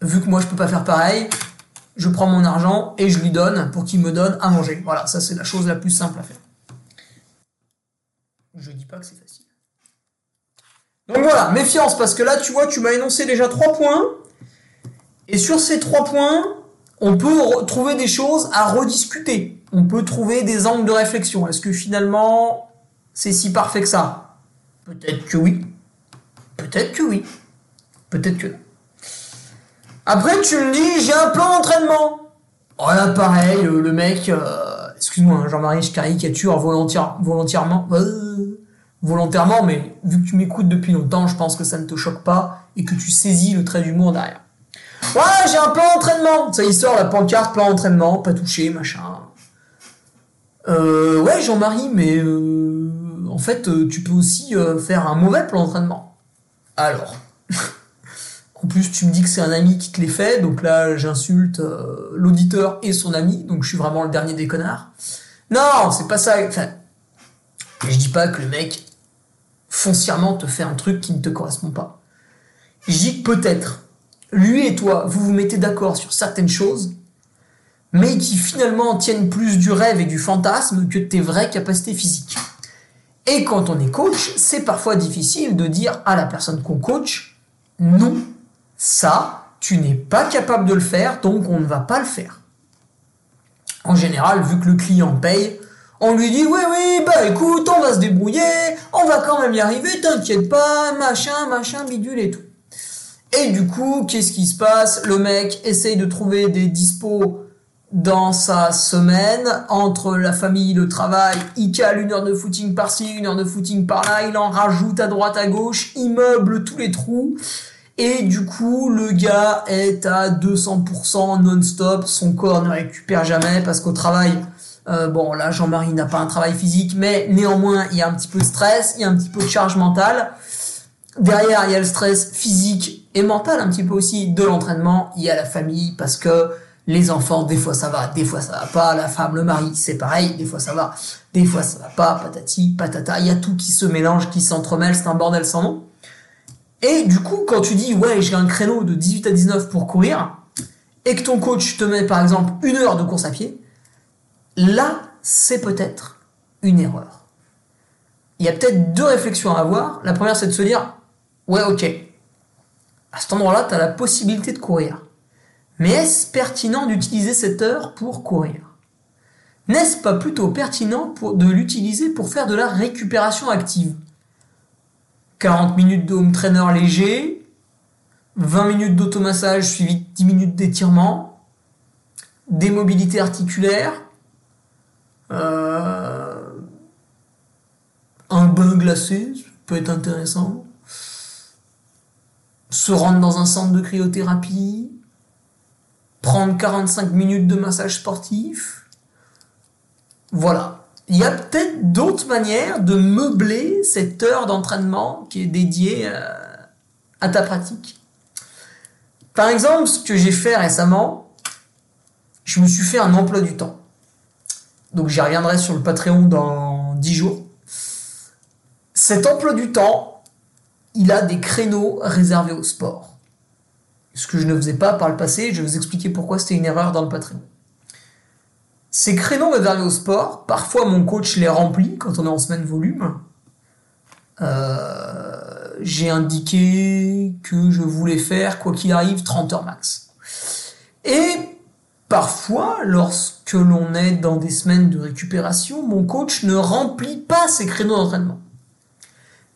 vu que moi je peux pas faire pareil, je prends mon argent et je lui donne pour qu'il me donne à manger. Voilà, ça c'est la chose la plus simple à faire. Je dis pas que c'est facile. Donc voilà, méfiance parce que là tu vois, tu m'as énoncé déjà trois points. Et sur ces trois points, on peut trouver des choses à rediscuter. On peut trouver des angles de réflexion. Est-ce que finalement c'est si parfait que ça? Peut-être que oui. Peut-être que oui. Peut-être que. Après, tu me dis, j'ai un plan d'entraînement. Oh là, pareil, le, mec, euh, excuse-moi, hein, Jean-Marie, je caricature volontairement, euh, volontairement, mais vu que tu m'écoutes depuis longtemps, je pense que ça ne te choque pas et que tu saisis le trait d'humour derrière. Ouais, j'ai un plan d'entraînement. Ça, il sort la pancarte, plan d'entraînement, pas touché, machin. Euh, ouais, Jean-Marie, mais en fait, tu peux aussi faire un mauvais plan d'entraînement. Alors, en plus, tu me dis que c'est un ami qui te les fait, donc là, j'insulte euh, l'auditeur et son ami, donc je suis vraiment le dernier des connards. Non, c'est pas ça. Enfin, je dis pas que le mec foncièrement te fait un truc qui ne te correspond pas. Je dis que peut-être, lui et toi, vous vous mettez d'accord sur certaines choses, mais qui finalement tiennent plus du rêve et du fantasme que tes vraies capacités physiques. Et quand on est coach, c'est parfois difficile de dire à la personne qu'on coach, non, ça, tu n'es pas capable de le faire, donc on ne va pas le faire. En général, vu que le client paye, on lui dit oui oui bah écoute on va se débrouiller, on va quand même y arriver, t'inquiète pas, machin, machin, bidule et tout. Et du coup, qu'est-ce qui se passe? Le mec essaye de trouver des dispos dans sa semaine, entre la famille, le travail, il cale une heure de footing par-ci, une heure de footing par-là, il en rajoute à droite à gauche, il meuble tous les trous, et du coup, le gars est à 200% non-stop, son corps ne récupère jamais, parce qu'au travail, euh, bon là Jean-Marie n'a pas un travail physique, mais néanmoins il y a un petit peu de stress, il y a un petit peu de charge mentale. Derrière il y a le stress physique et mental un petit peu aussi de l'entraînement, il y a la famille parce que les enfants, des fois ça va, des fois ça va pas, la femme, le mari, c'est pareil, des fois ça va, des fois ça va pas, patati, patata, il y a tout qui se mélange, qui s'entremêle, c'est un bordel sans nom. Et du coup, quand tu dis, ouais, j'ai un créneau de 18 à 19 pour courir, et que ton coach te met par exemple une heure de course à pied, là, c'est peut-être une erreur. Il y a peut-être deux réflexions à avoir. La première, c'est de se dire, ouais, ok, à cet endroit-là, tu as la possibilité de courir. Mais est-ce pertinent d'utiliser cette heure pour courir? N'est-ce pas plutôt pertinent de l'utiliser pour faire de la récupération active? 40 minutes de home trainer léger, 20 minutes d'automassage suivi de 10 minutes d'étirement, des mobilités articulaires, euh, un bain glacé, ça peut être intéressant. Se rendre dans un centre de cryothérapie, prendre 45 minutes de massage sportif. Voilà. Il y a peut-être d'autres manières de meubler cette heure d'entraînement qui est dédiée à, à ta pratique. Par exemple, ce que j'ai fait récemment, je me suis fait un emploi du temps. Donc j'y reviendrai sur le Patreon dans 10 jours. Cet emploi du temps, il a des créneaux réservés au sport. Ce que je ne faisais pas par le passé, je vais vous expliquer pourquoi c'était une erreur dans le Patreon. Ces créneaux réservés au sport, parfois mon coach les remplit quand on est en semaine volume. Euh, j'ai indiqué que je voulais faire, quoi qu'il arrive, 30 heures max. Et parfois, lorsque l'on est dans des semaines de récupération, mon coach ne remplit pas ses créneaux d'entraînement.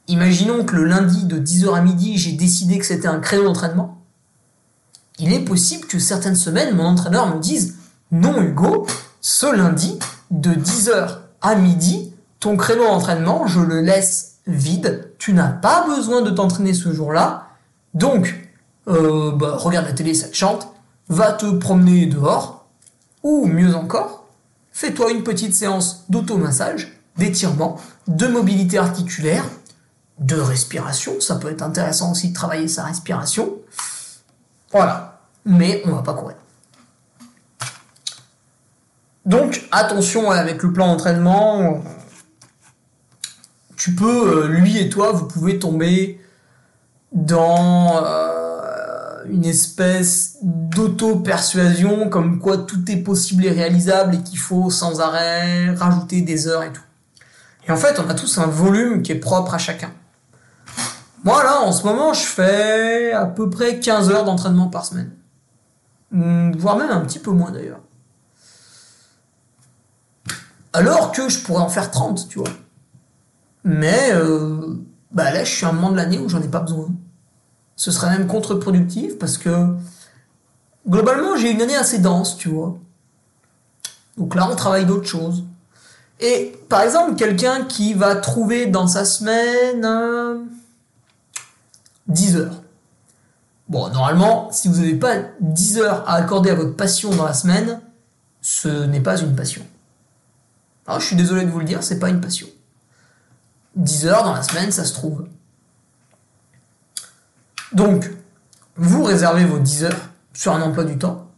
Imaginons que le lundi de 10h à midi, j'ai décidé que c'était un créneau d'entraînement. Il est possible que certaines semaines, mon entraîneur me dise Non, Hugo, ce lundi, de 10h à midi, ton créneau d'entraînement, je le laisse vide. Tu n'as pas besoin de t'entraîner ce jour-là. Donc, euh, bah, regarde la télé, ça te chante. Va te promener dehors. Ou mieux encore, fais-toi une petite séance d'automassage, d'étirement, de mobilité articulaire, de respiration. Ça peut être intéressant aussi de travailler sa respiration. Voilà. Mais on va pas courir. Donc attention avec le plan d'entraînement. Tu peux, euh, lui et toi, vous pouvez tomber dans euh, une espèce d'auto-persuasion comme quoi tout est possible et réalisable et qu'il faut sans arrêt rajouter des heures et tout. Et en fait, on a tous un volume qui est propre à chacun. Moi là, en ce moment, je fais à peu près 15 heures d'entraînement par semaine. Voire même un petit peu moins d'ailleurs. Alors que je pourrais en faire 30, tu vois. Mais euh, bah là, je suis à un moment de l'année où j'en ai pas besoin. Ce serait même contre-productif parce que globalement, j'ai une année assez dense, tu vois. Donc là, on travaille d'autres choses. Et par exemple, quelqu'un qui va trouver dans sa semaine euh, 10 heures. Bon, normalement, si vous n'avez pas 10 heures à accorder à votre passion dans la semaine, ce n'est pas une passion. Alors, je suis désolé de vous le dire, c'est pas une passion. 10 heures dans la semaine, ça se trouve. Donc, vous réservez vos 10 heures sur un emploi du temps.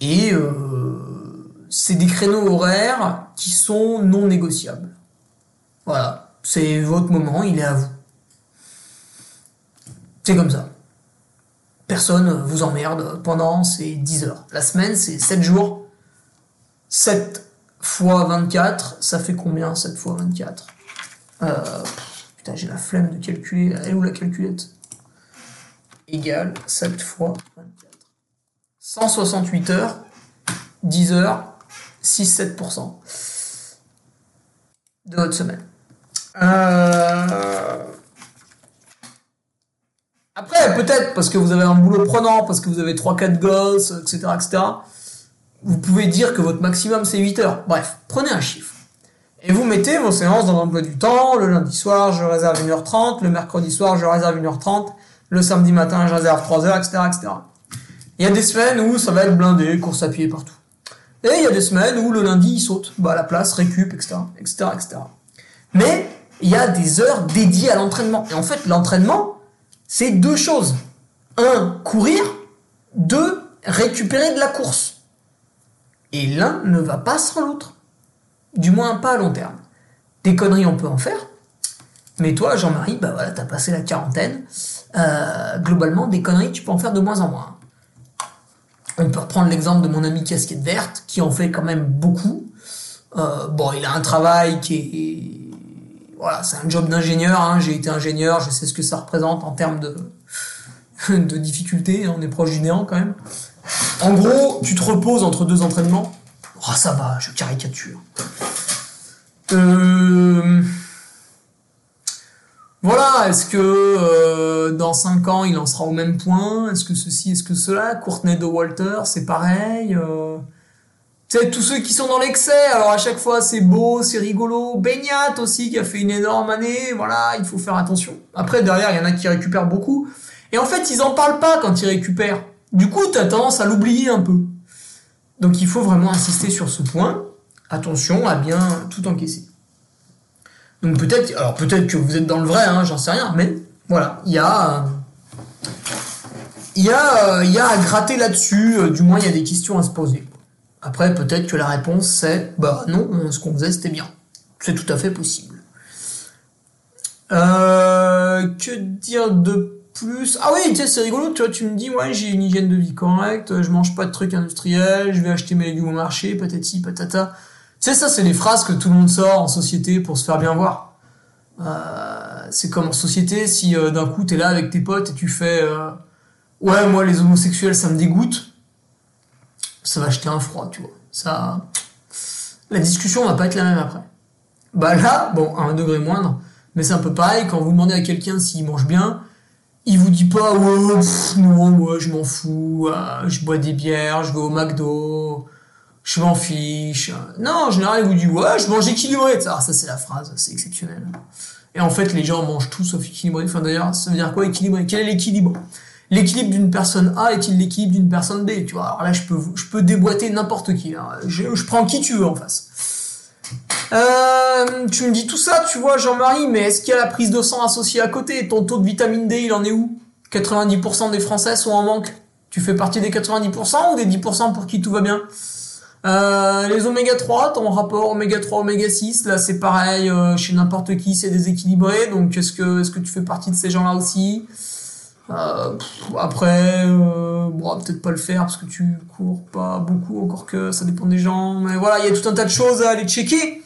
Et euh, c'est des créneaux horaires qui sont non négociables. Voilà, c'est votre moment, il est à vous. C'est comme ça. Personne vous emmerde pendant ces 10 heures. La semaine, c'est 7 jours. 7 fois 24, ça fait combien 7 fois 24 euh, Putain, j'ai la flemme de calculer. Elle est où la calculette? Égale 7 fois 24. 168 heures, 10 heures, 6-7% de votre semaine. Euh, après, peut-être parce que vous avez un boulot prenant, parce que vous avez 3-4 gosses, etc., etc., vous pouvez dire que votre maximum c'est 8 heures. Bref, prenez un chiffre. Et vous mettez vos séances dans l'emploi du temps. Le lundi soir, je réserve 1h30. Le mercredi soir, je réserve 1h30. Le samedi matin, je réserve 3h, etc., etc. Il y a des semaines où ça va être blindé, course à pied partout. Et il y a des semaines où le lundi, il saute. Bah, la place, récup, etc., etc., etc. Mais, il y a des heures dédiées à l'entraînement. Et en fait, l'entraînement, c'est deux choses. Un, courir. Deux, récupérer de la course. Et l'un ne va pas sans l'autre. Du moins pas à long terme. Des conneries, on peut en faire. Mais toi, Jean-Marie, bah voilà, t'as passé la quarantaine. Euh, globalement, des conneries, tu peux en faire de moins en moins. On peut reprendre l'exemple de mon ami casquette verte, qui en fait quand même beaucoup. Euh, bon, il a un travail qui est... Voilà, c'est un job d'ingénieur. Hein. J'ai été ingénieur, je sais ce que ça représente en termes de, de difficultés. On est proche du néant quand même. En gros, tu te reposes entre deux entraînements. Oh, ça va, je caricature. Euh... Voilà, est-ce que euh, dans 5 ans il en sera au même point? Est-ce que ceci, est-ce que cela? Courtney de Walter, c'est pareil euh... Sais, tous ceux qui sont dans l'excès, alors à chaque fois c'est beau, c'est rigolo. Beignat aussi qui a fait une énorme année, voilà, il faut faire attention. Après, derrière, il y en a qui récupèrent beaucoup. Et en fait, ils en parlent pas quand ils récupèrent. Du coup, tu as tendance à l'oublier un peu. Donc il faut vraiment insister sur ce point. Attention à bien tout encaisser. Donc peut-être, alors peut-être que vous êtes dans le vrai, hein, j'en sais rien, mais voilà, il y a, il y y a à gratter là-dessus. euh, du moins, il y a des questions à se poser. Après, peut-être que la réponse c'est, bah non, ce qu'on faisait c'était bien. C'est tout à fait possible. Euh, que dire de Ah oui, tiens, c'est rigolo, tu vois, tu me dis, ouais, j'ai une hygiène de vie correcte, je mange pas de trucs industriels, je vais acheter mes légumes au marché, patati, patata. Tu sais, ça, c'est les phrases que tout le monde sort en société pour se faire bien voir. Euh, c'est comme en société, si euh, d'un coup t'es là avec tes potes et tu fais euh, Ouais, moi les homosexuels ça me dégoûte, ça va jeter un froid, tu vois. Ça. La discussion va pas être la même après. Bah là, bon, à un degré moindre, mais c'est un peu pareil, quand vous demandez à quelqu'un s'il mange bien, il vous dit pas Ouais, non, moi je m'en fous, euh, je bois des bières, je vais au McDo je m'en fiche. Non, en général, il vous dit, ouais, je mange équilibré. Ah, ça, c'est la phrase, c'est exceptionnel. Et en fait, les gens mangent tout sauf équilibré. Enfin, d'ailleurs, ça veut dire quoi, équilibré? Quel est l'équilibre? L'équilibre d'une personne A est-il l'équilibre d'une personne B? Tu vois, alors là, je peux, je peux déboîter n'importe qui. Je, je prends qui tu veux en face. Euh, tu me dis tout ça, tu vois, Jean-Marie, mais est-ce qu'il y a la prise de sang associée à côté? Ton taux de vitamine D, il en est où? 90% des Français sont en manque. Tu fais partie des 90% ou des 10% pour qui tout va bien? Euh, les oméga 3, ton rapport oméga 3 oméga 6, là c'est pareil, euh, chez n'importe qui c'est déséquilibré, donc est-ce que est-ce que tu fais partie de ces gens-là aussi? Euh, Après, euh, bon, peut-être pas le faire parce que tu cours pas beaucoup, encore que ça dépend des gens, mais voilà, il y a tout un tas de choses à aller checker.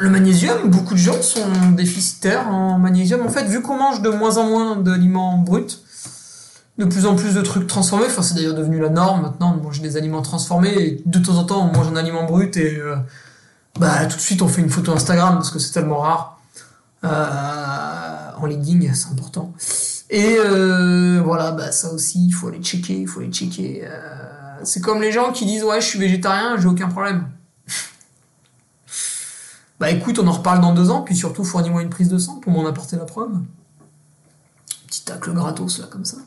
Le magnésium, beaucoup de gens sont déficitaires en magnésium. En fait, vu qu'on mange de moins en moins d'aliments bruts, de plus en plus de trucs transformés. Enfin, c'est d'ailleurs devenu la norme maintenant de manger des aliments transformés. Et de temps en temps, on mange un aliment brut et euh, bah tout de suite on fait une photo Instagram parce que c'est tellement rare. Euh, en legging, c'est important. Et euh, voilà, bah ça aussi, il faut aller checker, il faut aller checker. C'est comme les gens qui disent ouais, je suis végétarien, j'ai aucun problème. Bah écoute, on en reparle dans deux ans, puis surtout fournis-moi une prise de sang pour m'en apporter la preuve. Petit tacle gratos là comme ça.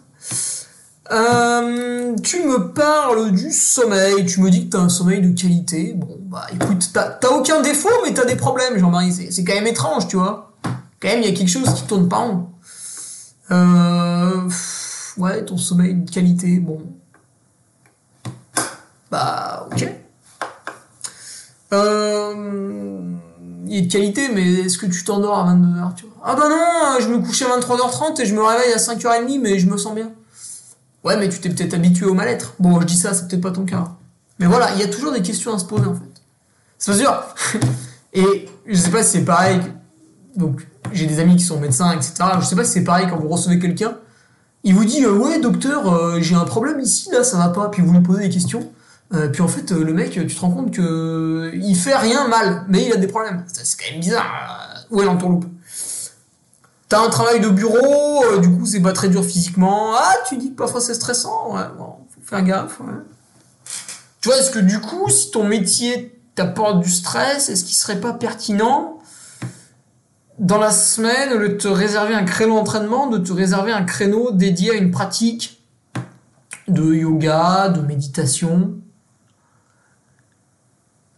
Euh, tu me parles du sommeil, tu me dis que t'as un sommeil de qualité. Bon, bah écoute, t'as aucun défaut, mais t'as des problèmes, Jean-Marie. C'est quand même étrange, tu vois. Quand même, il y a quelque chose qui tourne pas rond. Euh, ouais, ton sommeil de qualité, bon. Bah, ok. Euh, il est de qualité, mais est-ce que tu t'endors à 22h, tu vois? Ah bah non, je me couche à 23h30 et je me réveille à 5h30, mais je me sens bien. Ouais, mais tu t'es peut-être habitué au mal-être. Bon, je dis ça, c'est peut-être pas ton cas. Mais voilà, il y a toujours des questions à se poser, en fait. C'est sûr. et je sais pas si c'est pareil. Donc, j'ai des amis qui sont médecins, etc. Je sais pas si c'est pareil quand vous recevez quelqu'un. Il vous dit, euh, ouais, docteur, euh, j'ai un problème ici, là, ça va pas. Puis vous lui posez des questions. Euh, puis en fait, le mec, tu te rends compte que il fait rien mal, mais il a des problèmes. C'est quand même bizarre. Où est l'entourloupe T'as un travail de bureau, euh, du coup c'est pas très dur physiquement. Ah, tu dis que parfois c'est stressant, ouais, bon, faut faire gaffe. Ouais. Tu vois, est-ce que du coup, si ton métier t'apporte du stress, est-ce qu'il serait pas pertinent dans la semaine de te réserver un créneau d'entraînement, de te réserver un créneau dédié à une pratique de yoga, de méditation?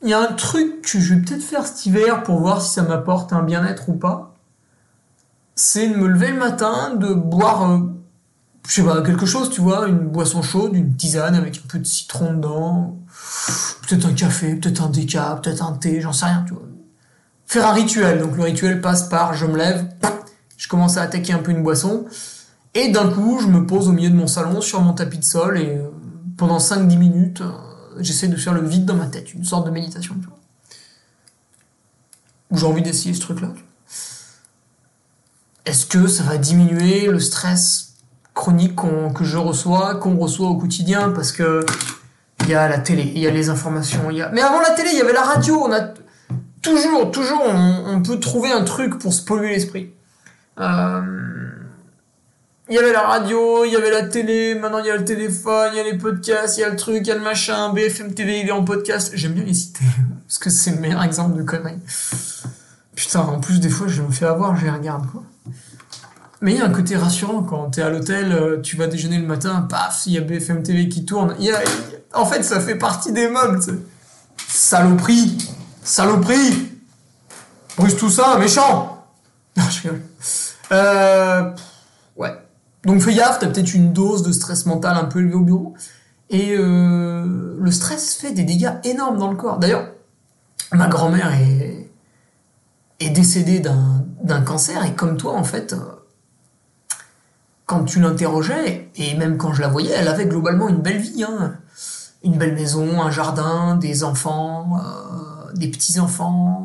Il y a un truc que je vais peut-être faire cet hiver pour voir si ça m'apporte un bien-être ou pas c'est de me lever le matin, de boire, euh, je sais quelque chose, tu vois, une boisson chaude, une tisane avec un peu de citron dedans, peut-être un café, peut-être un déca, peut-être un thé, j'en sais rien, tu vois. Faire un rituel. Donc le rituel passe par je me lève, je commence à attaquer un peu une boisson, et d'un coup, je me pose au milieu de mon salon sur mon tapis de sol, et euh, pendant 5-10 minutes, euh, j'essaie de faire le vide dans ma tête, une sorte de méditation, tu vois. J'ai envie d'essayer ce truc-là est-ce que ça va diminuer le stress chronique que je reçois, qu'on reçoit au quotidien? Parce que il y a la télé, il y a les informations, il y a... Mais avant la télé, il y avait la radio, on a... Toujours, toujours, on, peut trouver un truc pour se polluer l'esprit. Euh, il y avait la radio, il y avait la télé, maintenant il y a le téléphone, il y a les podcasts, il y a le truc, il y a le machin, BFM TV, il est en podcast. J'aime bien les citer, parce que c'est le meilleur exemple de conneries. Putain, en plus, des fois, je me fais avoir, je les regarde, quoi. Mais il y a un côté rassurant quand tu es à l'hôtel, euh, tu vas déjeuner le matin, paf, il y a BFM TV qui tourne. Y a, en fait, ça fait partie des meubles. Saloperie Saloperie Bruce tout ça, méchant Non, je rigole. Euh. Donc fais gaffe, t'as peut-être une dose de stress mental un peu élevée au bureau. Et euh, le stress fait des dégâts énormes dans le corps. D'ailleurs, ma grand-mère est, décédée d'un cancer et comme toi, en fait, quand tu l'interrogeais, et même quand je la voyais, elle avait globalement une belle vie. Hein. Une belle maison, un jardin, des enfants, euh, des petits-enfants.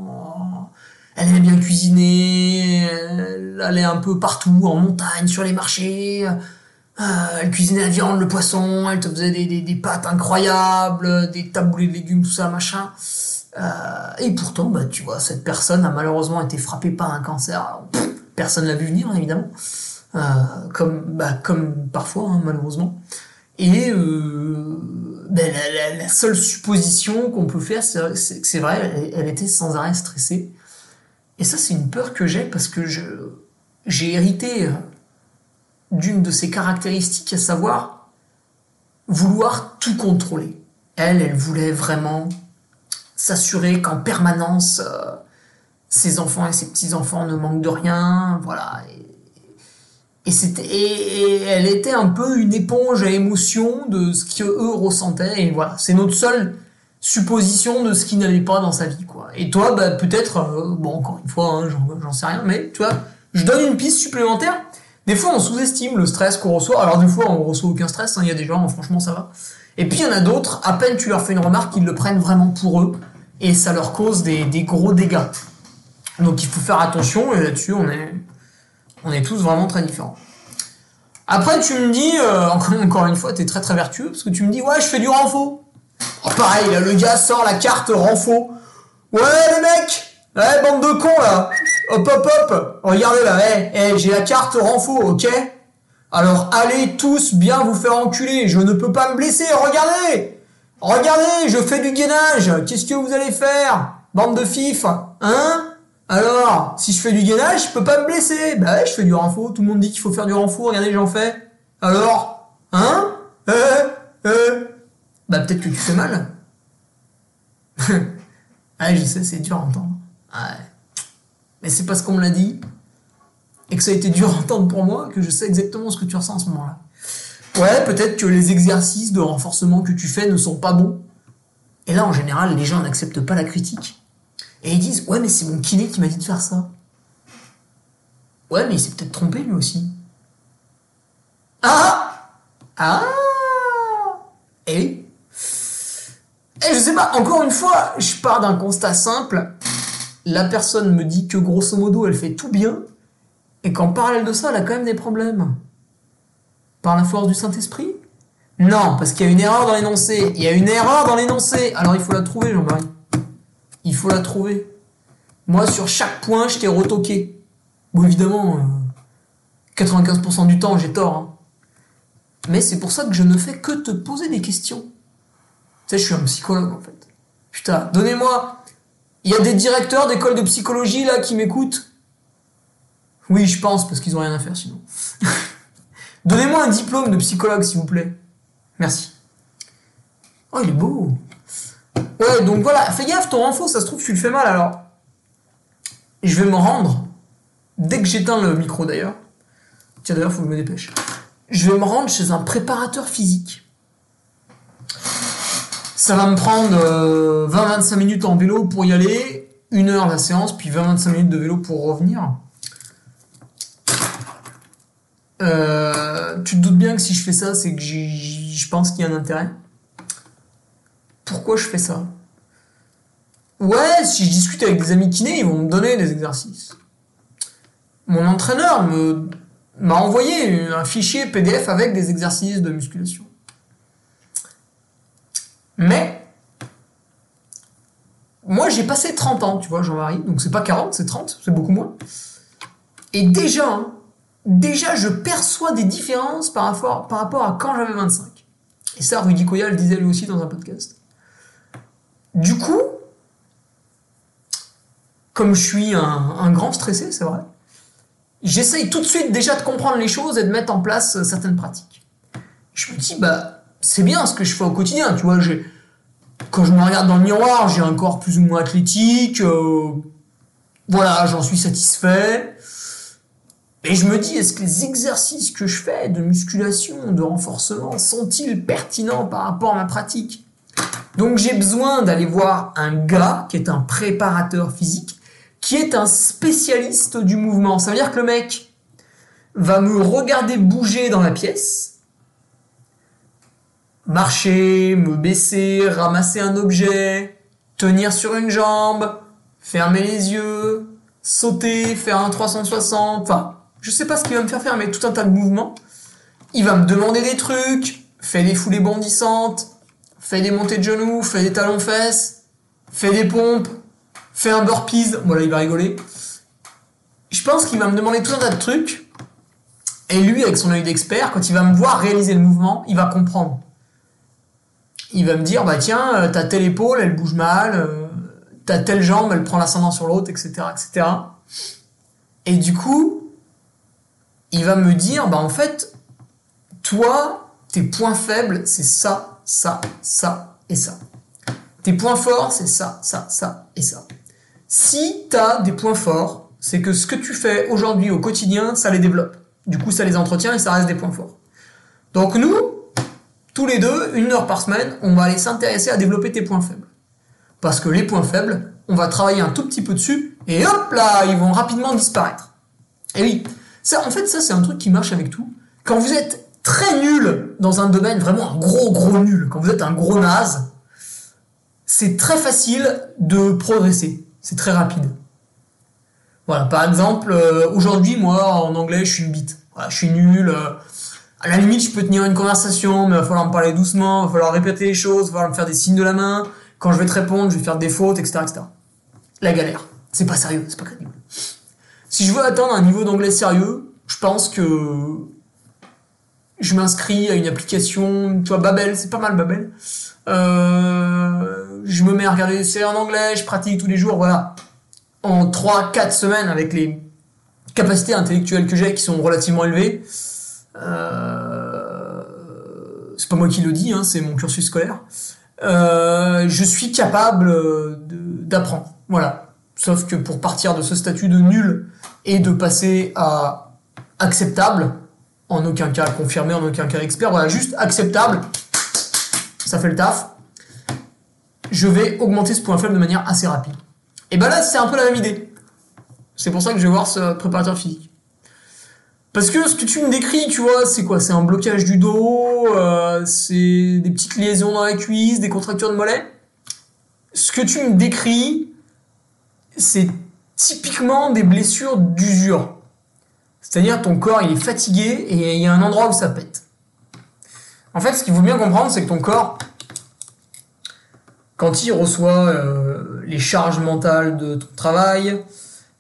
Elle aimait bien cuisiner, elle allait un peu partout, en montagne, sur les marchés. Euh, elle cuisinait la viande, le poisson, elle te faisait des, pâtes incroyables, des taboulés de légumes, tout ça, machin. Euh, et pourtant, bah, tu vois, cette personne a malheureusement été frappée par un cancer. Personne l'a vu venir, évidemment. Euh, comme, bah, parfois, hein, malheureusement. Et ben, la, la, seule supposition qu'on peut faire, c'est que c'est vrai, elle, était sans arrêt stressée. Et ça, c'est une peur que j'ai parce que je j'ai hérité d'une de ses caractéristiques, à savoir vouloir tout contrôler. Elle, elle voulait vraiment s'assurer qu'en permanence, euh, ses enfants et ses petits-enfants ne manquent de rien, voilà. Et, c'était, et, elle était un peu une éponge à émotion de ce qu'eux ressentaient. Et voilà, c'est notre seule supposition de ce qui n'allait pas dans sa vie. quoi. Et toi, bah, peut-être, euh, bon, encore une fois, hein, j'en, sais rien, mais tu vois, je donne une piste supplémentaire. Des fois, on sous-estime le stress qu'on reçoit. Alors, des fois, on reçoit aucun stress. Hein. Il y a des gens, franchement, ça va. Et puis, il y en a d'autres, à peine tu leur fais une remarque, ils le prennent vraiment pour eux. Et ça leur cause des, gros dégâts. Donc, il faut faire attention. Et là-dessus, on est, on est tous vraiment très différents. Après, tu me dis, euh, encore, une fois, tu es très très vertueux, parce que tu me dis, ouais, je fais du renfo. Oh, pareil, le gars sort la carte renfo. Ouais, les mecs Ouais, bande de cons, là Hop, hop, hop Regardez, là, hey, j'ai la carte renfo, ok Alors, allez tous bien vous faire enculer, je ne peux pas me blesser, regardez Regardez, je fais du gainage, qu'est-ce que vous allez faire Bande de fifs, hein alors, si je fais du gainage, je peux pas me blesser. Bah ouais, je fais du renfort. Tout le monde dit qu'il faut faire du renfort. Regardez, j'en fais. Alors, hein euh, euh. Bah peut-être que tu fais mal. ouais, je sais, c'est dur à entendre. Ouais. Mais c'est parce qu'on me l'a dit et que ça a été dur à entendre pour moi que je sais exactement ce que tu ressens en ce moment-là. Ouais, peut-être que les exercices de renforcement que tu fais ne sont pas bons. Et là, en général, les gens n'acceptent pas la critique. Et ils disent, ouais, mais c'est mon kiné qui m'a dit de faire ça. Ouais, mais il s'est peut-être trompé lui aussi. Ah Ah Et Et je sais pas, encore une fois, je pars d'un constat simple. La personne me dit que grosso modo, elle fait tout bien, et qu'en parallèle de ça, elle a quand même des problèmes. Par la force du Saint-Esprit? Non, parce qu'il y a une erreur dans l'énoncé. Il y a une erreur dans l'énoncé. Alors il faut la trouver, Jean-Marie. Il faut la trouver. Moi, sur chaque point, je t'ai retoqué. Bon, évidemment, 95% euh, du temps, j'ai tort. Hein. Mais c'est pour ça que je ne fais que te poser des questions. Tu sais, je suis un psychologue, en fait. Putain, donnez-moi... Il y a des directeurs d'école de psychologie, là, qui m'écoutent Oui, je pense, parce qu'ils ont rien à faire, sinon. Donnez-moi un diplôme de psychologue, s'il vous plaît. Merci. Oh, il est beau. Ouais, donc voilà, fais gaffe, ton info, ça se trouve, tu le fais mal alors. Je vais me rendre, dès que j'éteins le micro d'ailleurs. Tiens, d'ailleurs, faut que je me dépêche. Je vais me rendre chez un préparateur physique. Ça va me prendre 20-25 euh, minutes en vélo pour y aller, une heure la séance, puis 20-25 minutes de vélo pour revenir. Euh, tu te doutes bien que si je fais ça, c'est que je pense qu'il y a un intérêt. Pourquoi je fais ça? Ouais, si je discute avec des amis kinés, ils vont me donner des exercices. Mon entraîneur m'a envoyé un fichier PDF avec des exercices de musculation. Mais moi j'ai passé 30 ans, tu vois, Jean-Marie, donc c'est pas 40, c'est 30, c'est beaucoup moins. Et déjà, hein, déjà je perçois des différences par rapport, par rapport à quand j'avais 25. Et ça, Rudy Koya le disait lui aussi dans un podcast. Du coup, comme je suis un, grand stressé, c'est vrai, j'essaye tout de suite déjà de comprendre les choses et de mettre en place certaines pratiques. Je me dis, bah, c'est bien ce que je fais au quotidien, tu vois, quand je me regarde dans le miroir, j'ai un corps plus ou moins athlétique, euh, voilà, j'en suis satisfait. Et je me dis, est-ce que les exercices que je fais de musculation, de renforcement, sont-ils pertinents par rapport à ma pratique? Donc j'ai besoin d'aller voir un gars qui est un préparateur physique, qui est un spécialiste du mouvement. Ça veut dire que le mec va me regarder bouger dans la pièce, marcher, me baisser, ramasser un objet, tenir sur une jambe, fermer les yeux, sauter, faire un 360, enfin je sais pas ce qu'il va me faire faire, mais tout un tas de mouvements. Il va me demander des trucs, fait des foulées bondissantes, fait des montées de genoux, fait des talons fesses, fait des pompes, fait un burpees. Voilà, il va rigoler. Je pense qu'il va me demander tout un tas de trucs. Et lui, avec son œil d'expert, quand il va me voir réaliser le mouvement, il va comprendre. Il va me dire, bah tiens, euh, t'as telle épaule, elle bouge mal, euh, t'as telle jambe, elle prend l'ascendant sur l'autre, etc., etc. Et du coup, il va me dire, bah en fait, toi, tes points faibles, c'est ça, ça, ça et ça. Tes points forts, c'est ça, ça, ça et ça. Si tu as des points forts, c'est que ce que tu fais aujourd'hui au quotidien, ça les développe. Du coup, ça les entretient et ça reste des points forts. Donc nous, tous les deux, une heure par semaine, on va aller s'intéresser à développer tes points faibles. Parce que les points faibles, on va travailler un tout petit peu dessus, et hop là, ils vont rapidement disparaître. Et oui, ça, en fait, ça, c'est un truc qui marche avec tout. Quand vous êtes très nul dans un domaine, vraiment un gros, gros nul, quand vous êtes un gros naze, c'est très facile de progresser. C'est très rapide. Voilà, par exemple, euh, aujourd'hui, moi, en anglais, je suis une bite. Je suis nul. Euh, à la limite, je peux tenir une conversation, mais il va falloir me parler doucement, il va falloir répéter les choses, il va falloir me faire des signes de la main. Quand je vais te répondre, je vais faire des fautes, etc., etc. La galère. C'est pas sérieux, c'est pas crédible. Si je veux atteindre un niveau d'anglais sérieux, je pense que je m'inscris à une application, tu vois, Babel, c'est pas mal Babel. Euh, je me mets à regarder des séries en anglais, je pratique tous les jours, voilà. En 3-4 semaines, avec les capacités intellectuelles que j'ai qui sont relativement élevées, c'est pas moi qui le dis, hein, c'est mon cursus scolaire, euh, je suis capable d'apprendre. Voilà. Sauf que pour partir de ce statut de nul et de passer à acceptable, en aucun cas confirmé, en aucun cas expert, voilà, juste acceptable, ça fait le taf, je vais augmenter ce point faible de manière assez rapide. Et ben là, c'est un peu la même idée. C'est pour ça que je vais voir ce préparateur physique. Parce que ce que tu me décris, tu vois, c'est quoi? C'est un blocage du dos, euh, c'est des petites liaisons dans la cuisse, des contractures de mollet? Ce que tu me décris, c'est typiquement des blessures d'usure. C'est-à-dire ton corps il est fatigué et il y a un endroit où ça pète. En fait, ce qu'il faut bien comprendre, c'est que ton corps, quand il reçoit euh, les charges mentales de ton travail,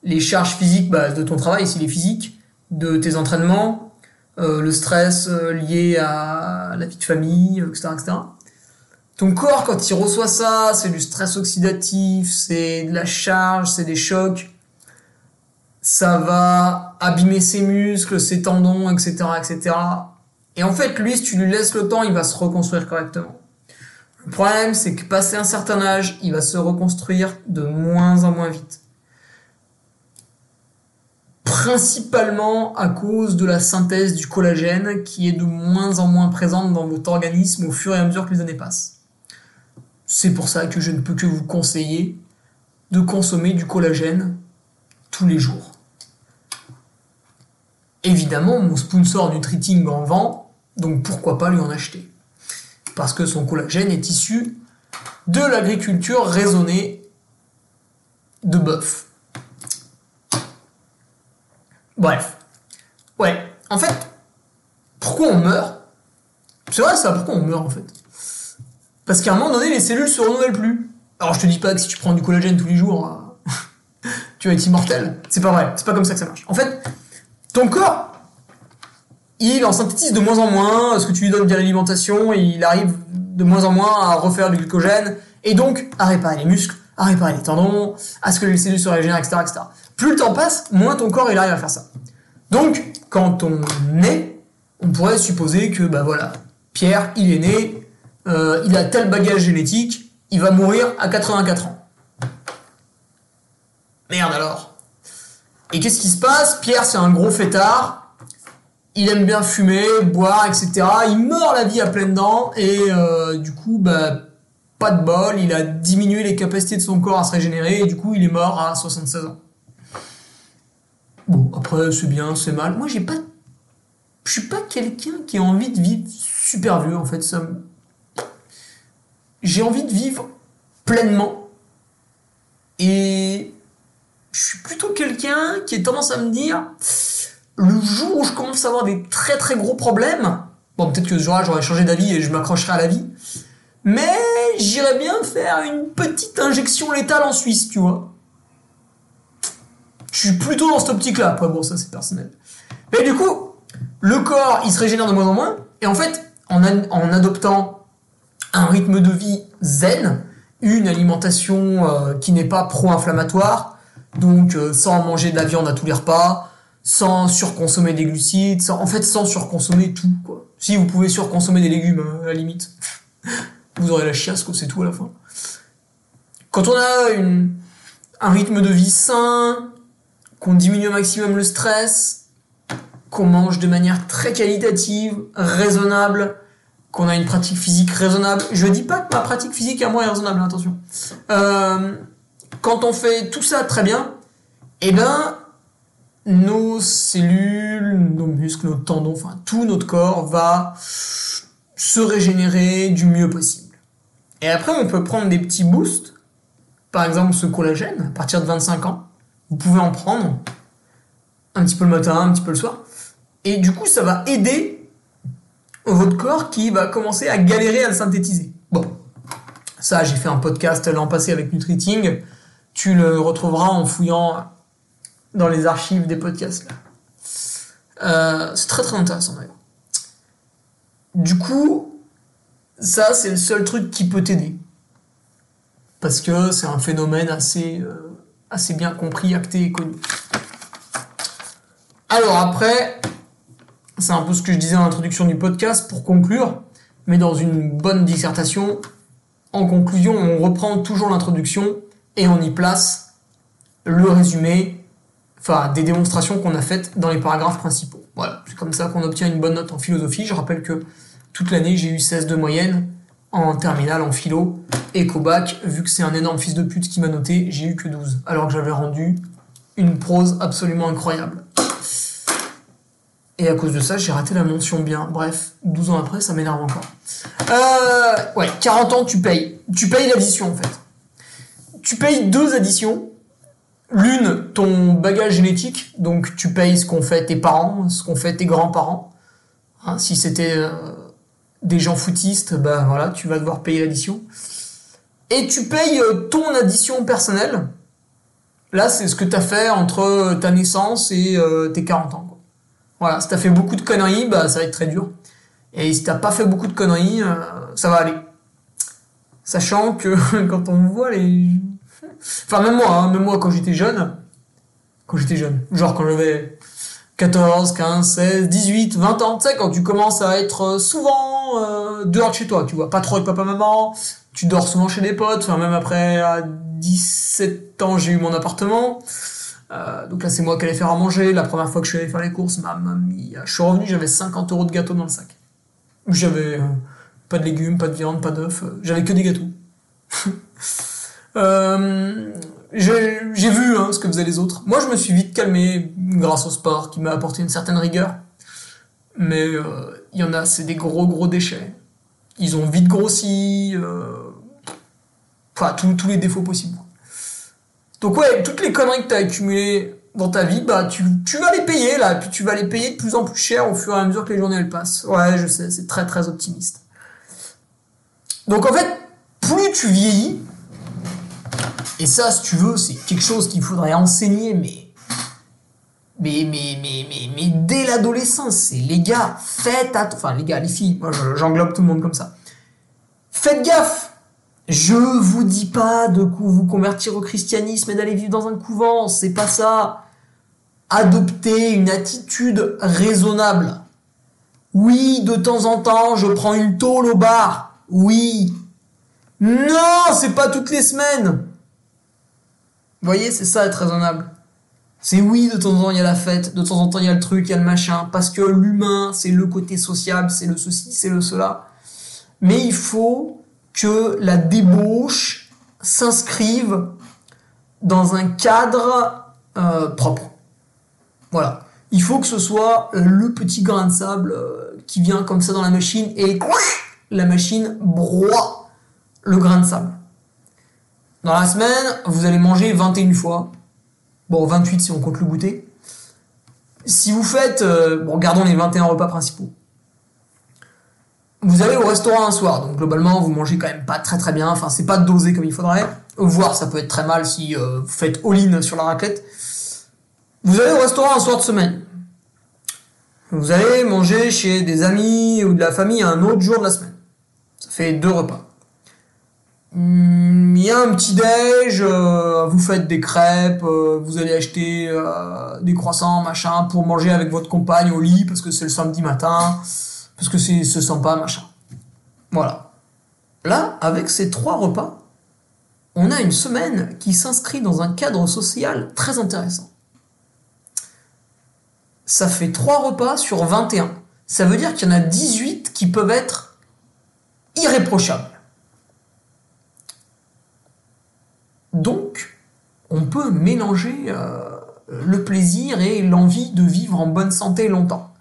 les charges physiques bah, de ton travail s'il est physique, de tes entraînements, euh, le stress euh, lié à la vie de famille, etc., etc. Ton corps, quand il reçoit ça, c'est du stress oxydatif, c'est de la charge, c'est des chocs. Ça va abîmer ses muscles, ses tendons, etc., etc. Et en fait, lui, si tu lui laisses le temps, il va se reconstruire correctement. Le problème, c'est que passé un certain âge, il va se reconstruire de moins en moins vite principalement à cause de la synthèse du collagène qui est de moins en moins présente dans votre organisme au fur et à mesure que les années passent. C'est pour ça que je ne peux que vous conseiller de consommer du collagène tous les jours. Évidemment, mon sponsor Nutriting en vend, donc pourquoi pas lui en acheter? Parce que son collagène est issu de l'agriculture raisonnée de bœuf. Bref. Ouais. En fait, pourquoi on meurt? C'est vrai ça, pourquoi on meurt en fait? Parce qu'à un moment donné, les cellules se renouvellent plus. Alors je te dis pas que si tu prends du collagène tous les jours, euh, tu vas être immortel. C'est pas vrai, c'est pas comme ça que ça marche. En fait, ton corps, il en synthétise de moins en moins, ce que tu lui donnes via l'alimentation, il arrive de moins en moins à refaire du glycogène, et donc à réparer les muscles, à réparer les tendons, à ce que les cellules se régénèrent, etc., etc. Plus le temps passe, moins ton corps il arrive à faire ça. Donc, quand on naît, on pourrait supposer que, bah voilà, Pierre, il est né, euh, il a tel bagage génétique, il va mourir à 84 ans. Merde alors. Et qu'est-ce qui se passe? Pierre, c'est un gros fêtard, il aime bien fumer, boire, etc. Il meurt la vie à pleines dents, et euh, du coup, bah, pas de bol, il a diminué les capacités de son corps à se régénérer, et du coup, il est mort à 76 ans. Bon, après, c'est bien, c'est mal. Moi, j'ai pas. Je suis pas quelqu'un qui a envie de vivre super vieux, en fait. J'ai envie de vivre pleinement. Et. Je suis plutôt quelqu'un qui a tendance à me dire. Le jour où je commence à avoir des très très gros problèmes. Bon, peut-être que ce jour-là, j'aurais changé d'avis et je m'accrocherai à la vie. Mais j'irais bien faire une petite injection létale en Suisse, tu vois. Je suis plutôt dans cette optique-là. Après, bon, ça, c'est personnel. Mais du coup, le corps, il se régénère de moins en moins. Et en fait, en, adoptant un rythme de vie zen, une alimentation euh, qui n'est pas pro-inflammatoire, donc euh, sans manger de la viande à tous les repas, sans surconsommer des glucides, en fait sans surconsommer tout. Quoi. Si vous pouvez surconsommer des légumes, euh, à la limite, vous aurez la chiasse, c'est tout à la fin. Quand on a un rythme de vie sain, qu'on diminue au maximum le stress, qu'on mange de manière très qualitative, raisonnable, qu'on a une pratique physique raisonnable. Je dis pas que ma pratique physique à moi est raisonnable, attention. Euh, quand on fait tout ça très bien, eh ben, nos cellules, nos muscles, nos tendons, tout notre corps va se régénérer du mieux possible. Et après, on peut prendre des petits boosts, par exemple ce collagène, à partir de 25 ans, vous pouvez en prendre un petit peu le matin, un petit peu le soir. Et du coup, ça va aider votre corps qui va commencer à galérer à le synthétiser. Bon, ça, j'ai fait un podcast l'an passé avec Nutriting. Tu le retrouveras en fouillant dans les archives des podcasts. Euh, c'est très très intéressant d'ailleurs. Du coup, ça, c'est le seul truc qui peut t'aider. Parce que c'est un phénomène assez euh, assez bien compris, acté et connu. Alors après, c'est un peu ce que je disais en introduction du podcast pour conclure, mais dans une bonne dissertation, en conclusion, on reprend toujours l'introduction et on y place le résumé, enfin des démonstrations qu'on a faites dans les paragraphes principaux. Voilà, c'est comme ça qu'on obtient une bonne note en philosophie. Je rappelle que toute l'année j'ai eu 16 de moyenne en terminale en philo et qu'au bac, vu que c'est un énorme fils de pute qui m'a noté, j'ai eu que 12, alors que j'avais rendu une prose absolument incroyable. Et à cause de ça, j'ai raté la mention bien. Bref, 12 ans après, ça m'énerve encore. Euh, ouais, 40 ans, tu payes. Tu payes l'addition, en fait. Tu payes deux additions. L'une, ton bagage génétique. Donc, tu payes ce qu'ont fait tes parents, ce qu'ont fait tes grands-parents. Hein, si c'était euh, des gens footistes, bah voilà, tu vas devoir payer l'addition. Et tu payes euh, ton addition personnelle. Là, c'est ce que tu as fait entre ta naissance et tes 40 ans. Voilà, si t'as fait beaucoup de conneries, bah, ça va être très dur. Et si t'as pas fait beaucoup de conneries, euh, ça va aller. Sachant que quand on voit les... Enfin, même moi, hein, même moi quand j'étais jeune, quand j'étais jeune, genre quand j'avais 14, 15, 16, 18, 20 ans, tu sais, quand tu commences à être souvent euh, dehors de chez toi, tu vois, pas trop avec papa, maman, tu dors souvent chez des potes, enfin, même après à 17 ans, j'ai eu mon appartement. Euh, donc là, c'est moi qui allais faire à manger. La première fois que je suis allé faire les courses, ma mamie, je suis revenu, j'avais 50 euros de gâteau dans le sac. J'avais euh, pas de légumes, pas de viande, pas d'œufs, euh, j'avais que des gâteaux. j'ai vu hein, ce que faisaient les autres. Moi, je me suis vite calmé grâce au sport qui m'a apporté une certaine rigueur. Mais il y en a, c'est des gros gros déchets. Ils ont vite grossi. Enfin, tous les défauts possibles. Donc ouais, toutes les conneries que tu as accumulées dans ta vie, bah tu, tu vas les payer là, puis tu vas les payer de plus en plus cher au fur et à mesure que les journées elles passent. Ouais, je sais, c'est très très optimiste. Donc en fait, plus tu vieillis, et ça, si tu veux, c'est quelque chose qu'il faudrait enseigner, mais mais, mais, mais, mais, mais dès l'adolescence, c'est les gars, faites attention, enfin les gars, les filles, moi j'englobe tout le monde comme ça. Faites gaffe je vous dis pas de vous convertir au christianisme et d'aller vivre dans un couvent, c'est pas ça. Adoptez une attitude raisonnable. Oui, de temps en temps, je prends une tôle au bar. Oui. Non, c'est pas toutes les semaines. Vous voyez, c'est ça être raisonnable. C'est oui, de temps en temps, il y a la fête, de temps en temps, il y a le truc, il y a le machin, parce que l'humain, c'est le côté sociable, c'est le ceci, c'est le cela. Mais il faut que la débauche s'inscrive dans un cadre euh, propre. Voilà. Il faut que ce soit le petit grain de sable euh, qui vient comme ça dans la machine et la machine broie le grain de sable. Dans la semaine, vous allez manger 21 fois. Bon, 28 si on compte le goûter. Si vous faites, euh, bon, regardons les 21 repas principaux vous allez au restaurant un soir, donc globalement vous mangez quand même pas très très bien, enfin c'est pas dosé comme il faudrait, voire ça peut être très mal si euh, vous faites all-in sur la raclette. Vous allez au restaurant un soir de semaine. Vous allez manger chez des amis ou de la famille un autre jour de la semaine. Ça fait deux repas. Hmm, il y a un petit déj, euh, vous faites des crêpes, euh, vous allez acheter des croissants, machin, pour manger avec votre compagne au lit parce que c'est le samedi matin parce que c'est se sent pas machin. Voilà. Là, avec ces trois repas, on a une semaine qui s'inscrit dans un cadre social très intéressant. Ça fait trois repas sur 21. Ça veut dire qu'il y en a 18 qui peuvent être irréprochables. Donc, on peut mélanger euh, le plaisir et l'envie de vivre en bonne santé longtemps.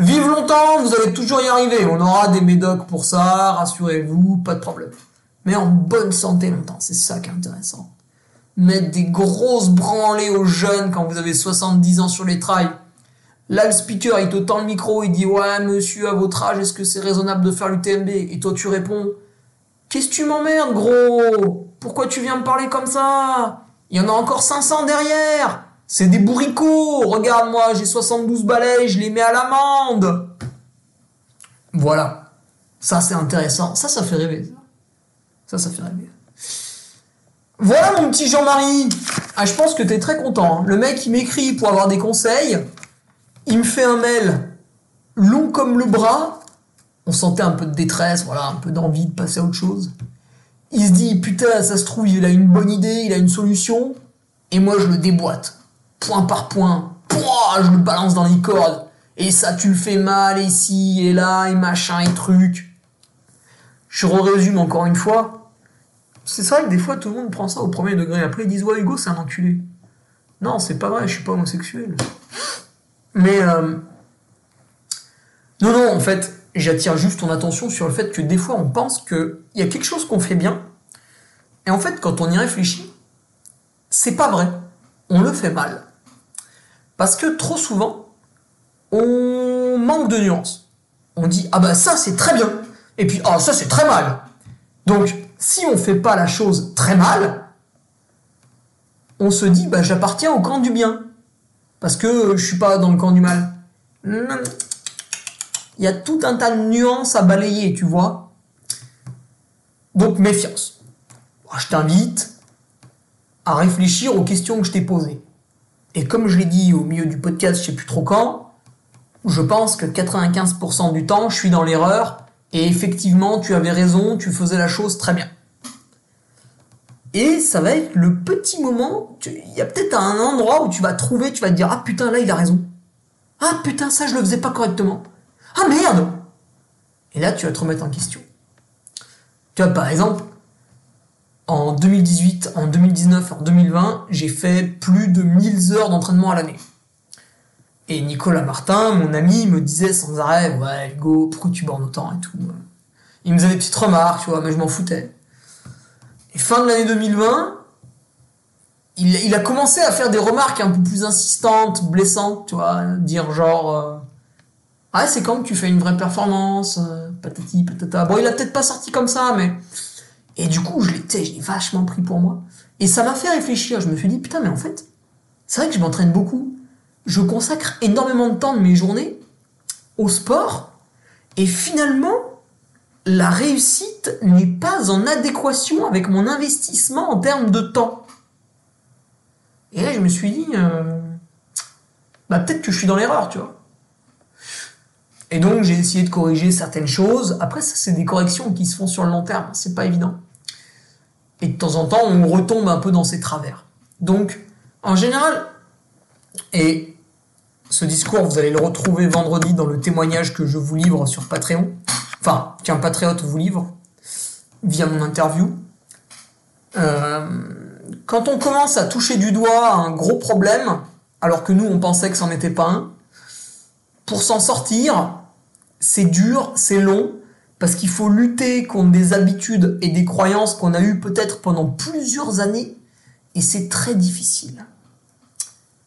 Vive longtemps, vous allez toujours y arriver. On aura des médocs pour ça, rassurez-vous, pas de problème. Mais en bonne santé longtemps, c'est ça qui est intéressant. Mettre des grosses branlées aux jeunes quand vous avez 70 ans sur les trails. Là, le speaker, il te tend le micro, il dit Ouais, monsieur, à votre âge, est-ce que c'est raisonnable de faire l'UTMB Et toi, tu réponds Qu'est-ce que tu m'emmerdes, gros? Pourquoi tu viens me parler comme ça? Il y en a encore 500 derrière c'est des bourricots. Regarde, moi, j'ai 72 balais, je les mets à l'amende. Voilà. Ça, c'est intéressant. Ça, ça fait rêver. Ça, ça fait rêver. Voilà, mon petit Jean-Marie. Ah, je pense que t'es très content. Hein. Le mec, il m'écrit pour avoir des conseils. Il me fait un mail long comme le bras. On sentait un peu de détresse, voilà, un peu d'envie de passer à autre chose. Il se dit, putain, ça se trouve, il a une bonne idée, il a une solution, et moi je le déboîte, point par point, Pouah, je le balance dans les cordes, et ça tu le fais mal ici et là, et machin, et truc. Je résume encore une fois, c'est vrai que des fois tout le monde prend ça au premier degré, après ils disent, ouais, Hugo, c'est un enculé. Non, c'est pas vrai, je suis pas homosexuel. Mais, euh, non, non, en fait, j'attire juste ton attention sur le fait que des fois on pense qu'il y a quelque chose qu'on fait bien, et en fait quand on y réfléchit, c'est pas vrai, on le fait mal. Parce que trop souvent, on manque de nuances. On dit ah bah ça c'est très bien, et puis ah ça c'est très mal. Donc si on fait pas la chose très mal, on se dit bah j'appartiens au camp du bien, parce que je suis pas dans le camp du mal il y a tout un tas de nuances à balayer, tu vois. Donc méfiance. Je t'invite à réfléchir aux questions que je t'ai posées. Et comme je l'ai dit au milieu du podcast, je sais plus trop quand, je pense que 95% du temps, je suis dans l'erreur, et effectivement, tu avais raison, tu faisais la chose très bien. Et ça va être le petit moment, il y a peut-être un endroit où tu vas trouver, tu vas te dire, ah putain, là, il a raison. Ah putain, ça, je le faisais pas correctement. Ah merde Et là, tu vas te remettre en question. Tu vois, par exemple, en 2018, en 2019, en 2020, j'ai fait plus de 1000 heures d'entraînement à l'année. Et Nicolas Martin, mon ami, me disait sans arrêt, ouais, Hugo, pourquoi tu bornes autant et tout? Il me faisait des petites remarques, tu vois, mais je m'en foutais. Et fin de l'année 2020, il, il, a commencé à faire des remarques un peu plus insistantes, blessantes, tu vois, dire genre, euh, ah, c'est quand tu fais une vraie performance, euh, patati patata. Bon, il a peut-être pas sorti comme ça, mais. Et du coup, je l'ai, je vachement pris pour moi. Et ça m'a fait réfléchir. Je me suis dit, putain, mais en fait, c'est vrai que je m'entraîne beaucoup. Je consacre énormément de temps de mes journées au sport. Et finalement, la réussite n'est pas en adéquation avec mon investissement en termes de temps. Et là, je me suis dit, euh, bah, peut-être que je suis dans l'erreur, tu vois. Et donc j'ai essayé de corriger certaines choses. Après, ça c'est des corrections qui se font sur le long terme, c'est pas évident. Et de temps en temps, on retombe un peu dans ses travers. Donc, en général, et ce discours, vous allez le retrouver vendredi dans le témoignage que je vous livre sur Patreon, enfin, qu'un patriote vous livre via mon interview. Euh, quand on commence à toucher du doigt un gros problème, alors que nous on pensait que c'en était pas un, pour s'en sortir, c'est dur, c'est long, parce qu'il faut lutter contre des habitudes et des croyances qu'on a eues peut-être pendant plusieurs années, et c'est très difficile.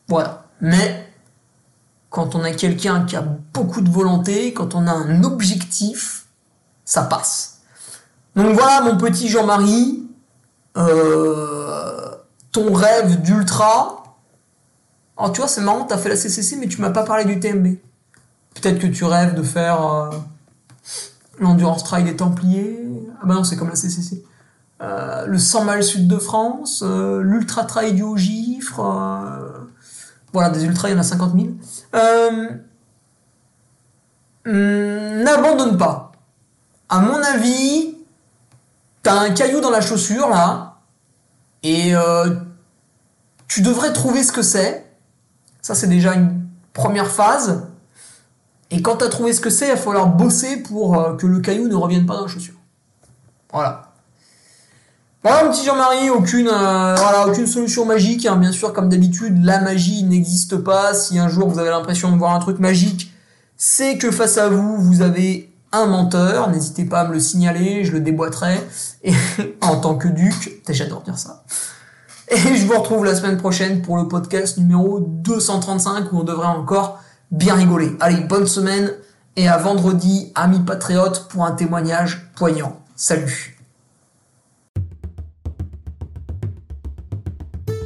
Voilà. Mais quand on a quelqu'un qui a beaucoup de volonté, quand on a un objectif, ça passe. Donc voilà, mon petit Jean-Marie, euh, ton rêve d'ultra. Alors tu vois, c'est marrant, t'as fait la CCC, mais tu m'as pas parlé du TMB. Peut-être que tu rêves de faire euh, l'Endurance Trail des Templiers. Ah bah non, c'est comme la CCC. Euh, le 100 miles sud de France, euh, l'Ultra Trail du Haut-Gifre. voilà, des ultras, il y en a 50 000. Hmm, n'abandonne pas. À mon avis, t'as un caillou dans la chaussure, là, et tu devrais trouver ce que c'est. Ça, c'est déjà une première phase. Et quand tu as trouvé ce que c'est, il va falloir bosser pour euh, que le caillou ne revienne pas dans la chaussure. Voilà. Voilà, mon petit Jean-Marie, aucune, euh, voilà, aucune solution magique. Hein. Bien sûr, comme d'habitude, la magie n'existe pas. Si un jour vous avez l'impression de voir un truc magique, c'est que face à vous, vous avez un menteur. N'hésitez pas à me le signaler, je le déboîterai. Et en tant que duc, j'adore dire ça. Et je vous retrouve la semaine prochaine pour le podcast numéro 235 où on devrait encore bien rigolé. Allez, bonne semaine et à vendredi, amis patriotes, pour un témoignage poignant. Salut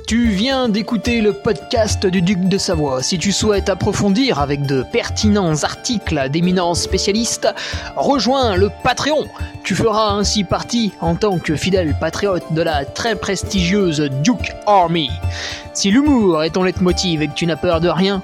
Tu viens d'écouter le podcast du Duc de Savoie. Si tu souhaites approfondir avec de pertinents articles d'éminents spécialistes, rejoins le Patreon. Tu feras ainsi partie, en tant que fidèle patriote, de la très prestigieuse Duke Army. Si l'humour est ton leitmotiv et que tu n'as peur de rien,